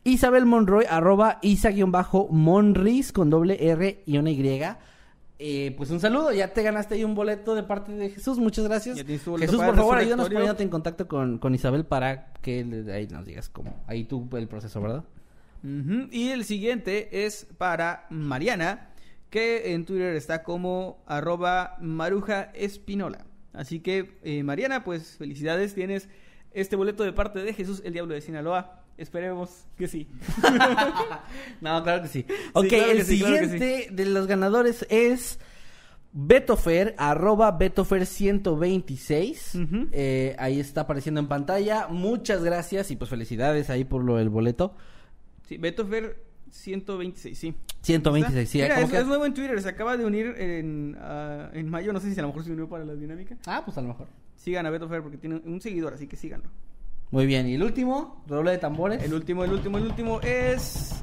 Isabel Monroy, arroba Isa-Monris con doble R y una Y. Eh, pues un saludo, ya te ganaste ahí un boleto de parte de Jesús, muchas gracias. Jesús, por favor, ayúdanos poniéndote en contacto con, con Isabel para que le- ahí nos digas cómo. Ahí tú el proceso, ¿verdad? Y el siguiente es para Mariana, que en Twitter está como arroba maruja espinola. Así que, eh, Mariana, pues felicidades, tienes este boleto de parte de Jesús, el Diablo de Sinaloa. Esperemos que sí. *laughs* No, claro que sí. Ok, claro el claro siguiente de los ganadores es Betofer, arroba Betofer126. Ujú. Eh, ahí está apareciendo en pantalla. Muchas gracias y pues felicidades ahí por lo del boleto. Sí, Betofer 126, sí. 126, sí. Mira, ¿cómo es, que- es nuevo en Twitter, se acaba de unir en, ah, en mayo, no sé si a lo mejor se unió para la dinámica. Ah, pues a lo mejor. Sigan a Betofer porque tiene un seguidor, así que síganlo. Muy bien, y el último, doble de tambores. El último, el último, el último es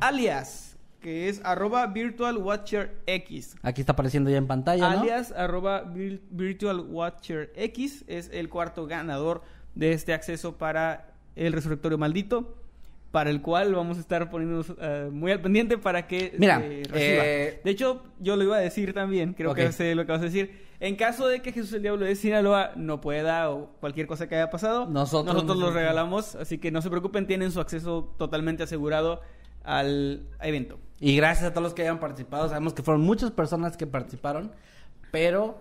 alias, que es arroba virtual watcher X. Aquí está apareciendo ya en pantalla, ¿no? Alias arroba vir- virtual watcher X es el cuarto ganador de este acceso para el resurrectorio maldito. Para el cual vamos a estar poniéndonos eh, muy al pendiente para que Mira, se reciba. eh, De hecho, yo lo iba a decir también, creo Ok. que sé lo que vas a decir. En caso de que Jesús el Diablo de Sinaloa no pueda o cualquier cosa que haya pasado, Nosotros nosotros nos- los regalamos. Así que no se preocupen, tienen su acceso totalmente asegurado al evento. Y gracias a todos los que hayan participado. Sabemos que fueron muchas personas que participaron. Pero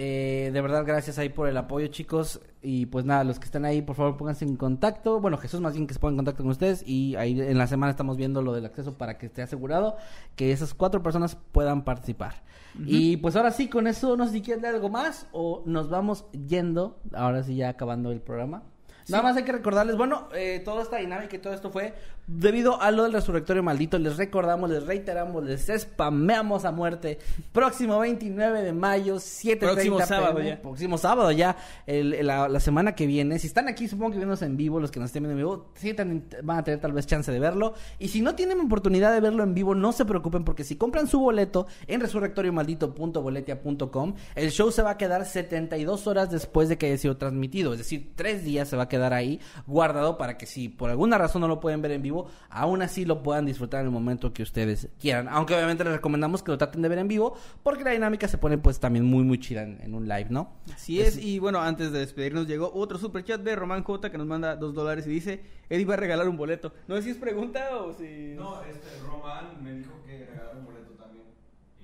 eh, de verdad, gracias ahí por el apoyo, chicos. Y pues nada, los que están ahí, por favor, pónganse en contacto. Bueno, Jesús más bien que se ponga en contacto con ustedes. Y ahí en la semana estamos viendo lo del acceso para que esté asegurado que esas cuatro personas puedan participar. Y pues ahora sí, con eso, no sé si quieren dar algo más o nos vamos yendo. Ahora sí, ya acabando el programa. Nada más hay que recordarles, bueno, eh, toda esta dinámica y todo esto fue debido a lo del resurrectorio maldito. Les recordamos, les reiteramos, les spameamos a muerte. Próximo 29 de mayo, 7.30 Próximo sábado PM, ya. Próximo sábado ya, el- la, la semana que viene. Si están aquí, supongo que viéndose en vivo, los que nos estén viendo en vivo, sí van a tener tal vez chance de verlo. Y si no tienen oportunidad de verlo en vivo, no se preocupen porque si compran su boleto en resurrectoriomaldito.boletia.com, el show se va a quedar 72 horas después de que haya sido transmitido. Es decir, tres días se va a quedar ahí guardado para que si por alguna razón no lo pueden ver en vivo, aún así lo puedan disfrutar en el momento que ustedes quieran. Aunque obviamente les recomendamos que lo traten de ver en vivo porque la dinámica se pone pues también muy muy chida en, en un live, ¿no? Así es, y bueno, antes de despedirnos llegó otro super chat de Román J que nos manda dos dólares y dice, Eddie va a regalar un boleto. No sé si es pregunta o si... No, este Román me dijo que regalara un boleto también.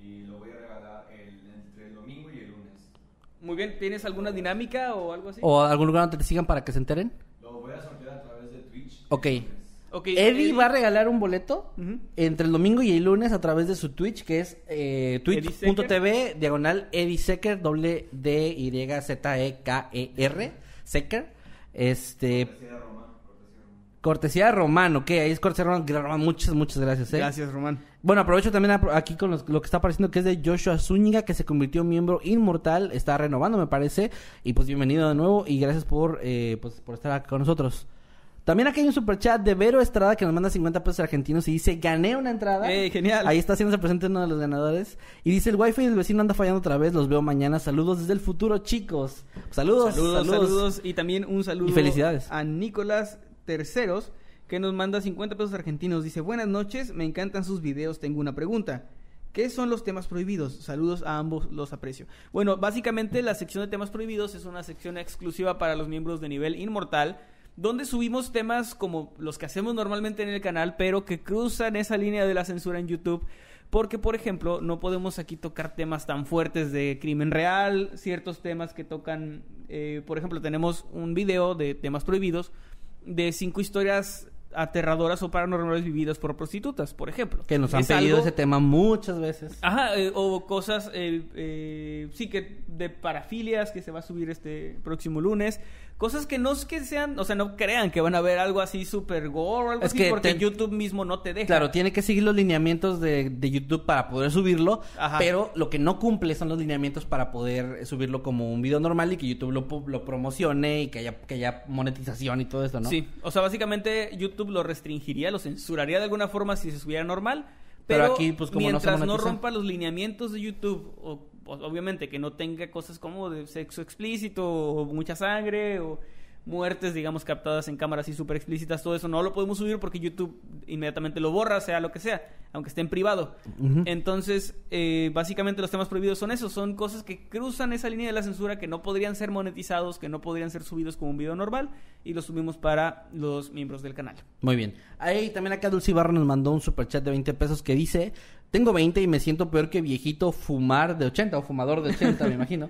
Y lo voy a regalar el, entre el domingo y el lunes. Muy bien, ¿tienes alguna dinámica o algo así? ¿O algún lugar donde te sigan para que se enteren? Lo voy a sortear a través de Twitch. Ok. El lunes. Ok, Eddie va a regalar un boleto entre el domingo y el lunes a través de su Twitch, que es eh, twitch.tv, diagonal Eddie Secker, doble D Y Z E K E R, Secker. Este, Cortesía de Román, cortesía Román. Cortesía de Román, ok, ahí es cortesía Román. Román, Muchas, muchas gracias, eh. Gracias, Román. Bueno, aprovecho también aquí con los- lo que está apareciendo que es de Joshua Zúñiga, que se convirtió en miembro inmortal, está renovando, me parece. Y pues bienvenido de nuevo y gracias por, eh, pues, por estar acá con nosotros. También aquí hay un superchat de Vero Estrada que nos manda 50 pesos argentinos y dice, gané una entrada. ¡Ey, genial! Ahí está haciéndose presente uno de los ganadores. Y dice, el wifi del vecino anda fallando otra vez, los veo mañana. Saludos desde el futuro, chicos. Saludos, Saludos, saludos, y también un saludo Y felicidades. a Nicolás Terceros que nos manda 50 pesos argentinos. Dice, buenas noches, me encantan sus videos, tengo una pregunta. ¿Qué son los temas prohibidos? Saludos a ambos, los aprecio. Bueno, básicamente la sección de temas prohibidos es una sección exclusiva para los miembros de nivel inmortal, donde subimos temas como los que hacemos normalmente en el canal, pero que cruzan esa línea de la censura en YouTube. Porque, por ejemplo, no podemos aquí tocar temas tan fuertes de crimen real, ciertos temas que tocan, eh, por ejemplo, tenemos un video de temas prohibidos de cinco historias aterradoras o paranormales vividas por prostitutas, por ejemplo. Que nos han Es pedido algo- ese tema muchas veces. Ajá, eh, o cosas, eh, eh, sí, que de parafilias que se va a subir este próximo lunes. Cosas que no es que sean, o sea, no crean que van a ver algo así super gore o algo Es así, que porque te- YouTube mismo no te deja. Claro, tiene que seguir los lineamientos de, de YouTube para poder subirlo, Ajá. pero lo que no cumple son los lineamientos para poder subirlo como un video normal y que YouTube lo, lo promocione y que haya, que haya monetización y todo esto, ¿no? Sí, o sea, básicamente YouTube lo restringiría, lo censuraría de alguna forma si se subiera normal. Pero Pero, aquí, pues, como no se mientras no, rompa los lineamientos de YouTube, o- obviamente que no tenga cosas como de sexo explícito, o mucha sangre, o muertes, digamos, captadas en cámaras así súper explícitas, todo eso no lo podemos subir porque YouTube inmediatamente lo borra, sea lo que sea, aunque esté en privado. Entonces, eh, básicamente los temas prohibidos son esos, son cosas que cruzan esa línea de la censura, que no podrían ser monetizados, que no podrían ser subidos como un video normal, y los subimos para los miembros del canal. Muy bien. Ahí también acá Dulce Ibarra nos mandó un superchat de 20 pesos que dice, tengo 20 y me siento peor que viejito fumar de 80 o fumador de 80, me *laughs* imagino.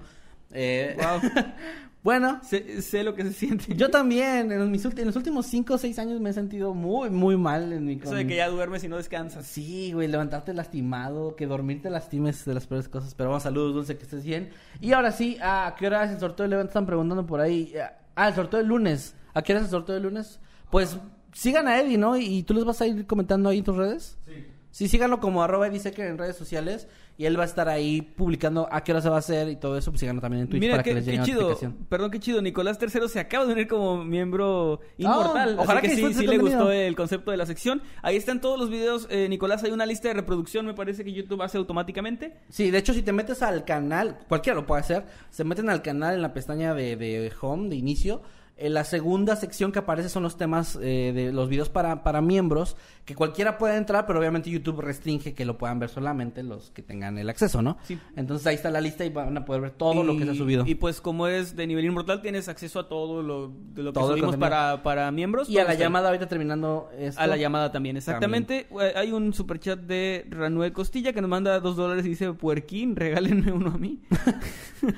Eh, *laughs* bueno, Sé, sé lo que se siente. yo también, en, mis en los últimos 5 o 6 años me he sentido muy, muy mal en mi Eso de que ya duermes y no descansas. Sí, güey, levantarte lastimado, que dormirte lastimes de las peores cosas. Pero vamos, saludos, Dulce, que estés bien. Y ahora sí, ¿a qué hora es el sorteo del evento? Están preguntando por ahí. Ah, el sorteo del lunes. ¿A qué hora es el sorteo del lunes? Pues sigan a Eddie, ¿no? ¿Y tú les vas a ir comentando ahí en tus redes? Sí. Sí, síganlo como arroba Eddie Secker en redes sociales. Y él va a estar ahí publicando a qué hora se va a hacer y todo eso. Pues síganlo también en Twitch Mira, para que les llegue qué chido. notificación. Perdón, qué chido. Nicolás III se acaba de unir como miembro inmortal. Ah, ojalá así que que, sí, sí le gustó el concepto de la sección. Ahí están todos los videos. Eh, Nicolás, hay una lista de reproducción, me parece que YouTube hace automáticamente. Sí, de hecho, si te metes al canal, cualquiera lo puede hacer, se meten al canal en la pestaña de, de home, de inicio. En la segunda sección que aparece son los temas eh, de los videos para, para miembros, que cualquiera puede entrar, pero obviamente YouTube restringe que lo puedan ver solamente los que tengan el acceso, ¿no? Sí. Entonces ahí está la lista y van a poder ver todo lo que se ha subido. Y pues como eres de nivel inmortal, tienes acceso a todo lo, de lo que Todo subimos para, para miembros. Y a la llamada ahorita terminando esto. A la llamada también, exactamente. Eh, Hay un superchat de Ranuel Costilla que nos manda dos dólares y dice, puerquín, regálenme uno a mí. *laughs* Muy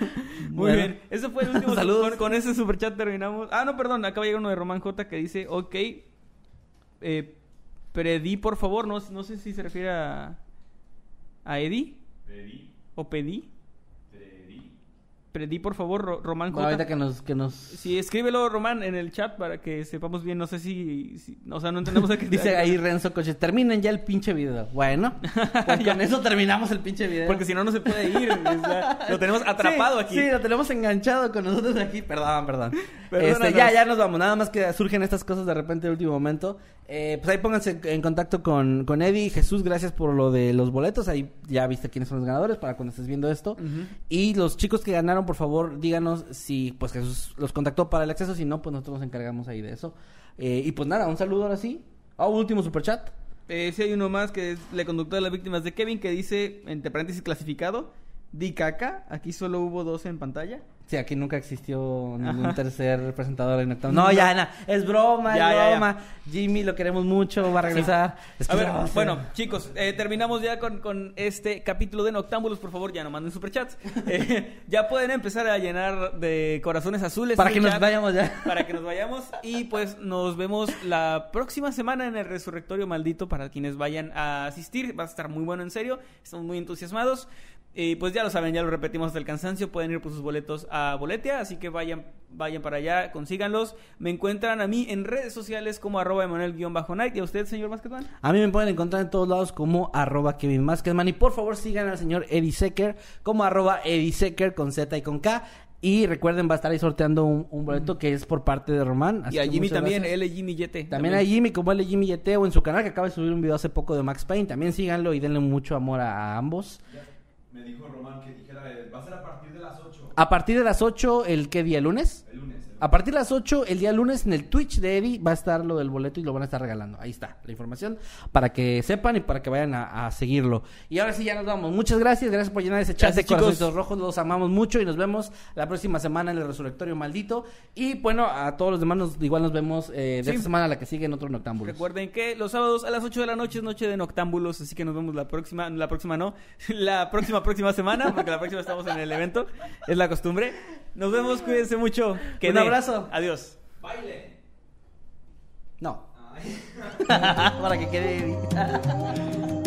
Bueno. bien. Ese fue el último. *laughs* Saludos. Con, con ese superchat terminamos. Ah, no, perdón. Acaba de llegar uno de Román J que dice, ok, eh, predí, por favor. No, no sé si se refiere a, a Eddie Pedí, o pedí. Predí, por favor, Ro- Román Bueno, ahorita que nos... Que nos... Sí, escríbelo, Román, en el chat para que sepamos bien. No sé si... si- o sea, no entendemos a qué *laughs* Dice ahí Renzo Coches, terminen ya el pinche video. Bueno, *laughs* pues con eso terminamos el pinche video. Porque si no, no se puede ir. o sea, *laughs* lo tenemos atrapado Sí, aquí. Sí, lo tenemos enganchado con nosotros aquí. Perdón, perdón. Este, ya, ya nos vamos. Nada más que surgen estas cosas de repente de último momento. Eh, pues ahí pónganse en- contacto con, con Eddie. Jesús, gracias por lo de los boletos. Ahí ya viste quiénes son los ganadores para cuando estés viendo esto. Y los chicos que ganaron, por favor, díganos si pues Jesús los contactó para el acceso. Si no, pues nosotros nos encargamos ahí de eso. Eh, y pues nada, un saludo ahora sí. Ah, un último superchat. Eh, sí hay uno más que es la conducta de las víctimas de Kevin que dice, entre paréntesis clasificado, di caca. Aquí solo hubo dos en pantalla. Sí, aquí nunca existió ningún Ajá. tercer presentador en Octavo. No, ya, na, es broma, Ya, es ya, ya. broma. Jimmy, lo queremos mucho, va a regresar. Es que A ver, bueno, chicos, eh, terminamos ya con, con este capítulo de Noctámbulos. Por favor, ya no manden superchats. *laughs* Eh, ya pueden empezar a llenar de corazones azules. Para que nos vayamos ya. Para que nos vayamos. Y pues nos vemos la próxima semana en el Resurrectorio Maldito para quienes vayan a asistir. Va a estar muy bueno, en serio. Estamos muy entusiasmados. Y pues ya lo saben, ya lo repetimos hasta el cansancio. Pueden ir por sus boletos a Boletia, así que vayan vayan para allá, consíganlos. Me encuentran a mí en redes sociales como arroba Emanuel-Night. ¿Y a usted, señor Maskedman? A mí me pueden encontrar en todos lados como arroba Kevin Maskedman. Y por favor sigan al señor Eddie Secker como arroba Eddie Secker con Z y con K. Y recuerden, va a estar ahí sorteando un, un boleto que es por parte de Román. Así y a Jimmy también, gracias. L. Jimmy Yete. También a Jimmy, como L. Jimmy Yete, o en su canal que acaba de subir un video hace poco de Max Payne. También síganlo y denle mucho amor a, a ambos. Me dijo Román que dijera, eh, va a ser a partir de las 8. A partir de las 8, ¿el qué día? ¿Lunes? El lunes. A partir de las 8, el día lunes, en el Twitch de Eddie va a estar lo del boleto y lo van a estar regalando. Ahí está la información para que sepan y para que vayan a, a seguirlo. Y ahora sí, ya nos vamos. Muchas gracias. Gracias por llenar ese chat Gracias, de chicos. corazoncitos rojos. Los amamos mucho y nos vemos la próxima semana en el Resurrectorio Maldito. Y bueno, a todos los demás nos- igual nos vemos eh, de Sí. esta semana a la que sigue en otro Noctámbulos. Recuerden que los sábados a las 8 de la noche es noche de noctámbulos, así que nos vemos la próxima, la próxima no, *laughs* la próxima próxima semana, porque la próxima estamos en el evento, es la costumbre. Nos vemos, cuídense mucho. Que Un dé. Abrazo. Adiós. Baile. No. Ay. *laughs* para que quede *laughs*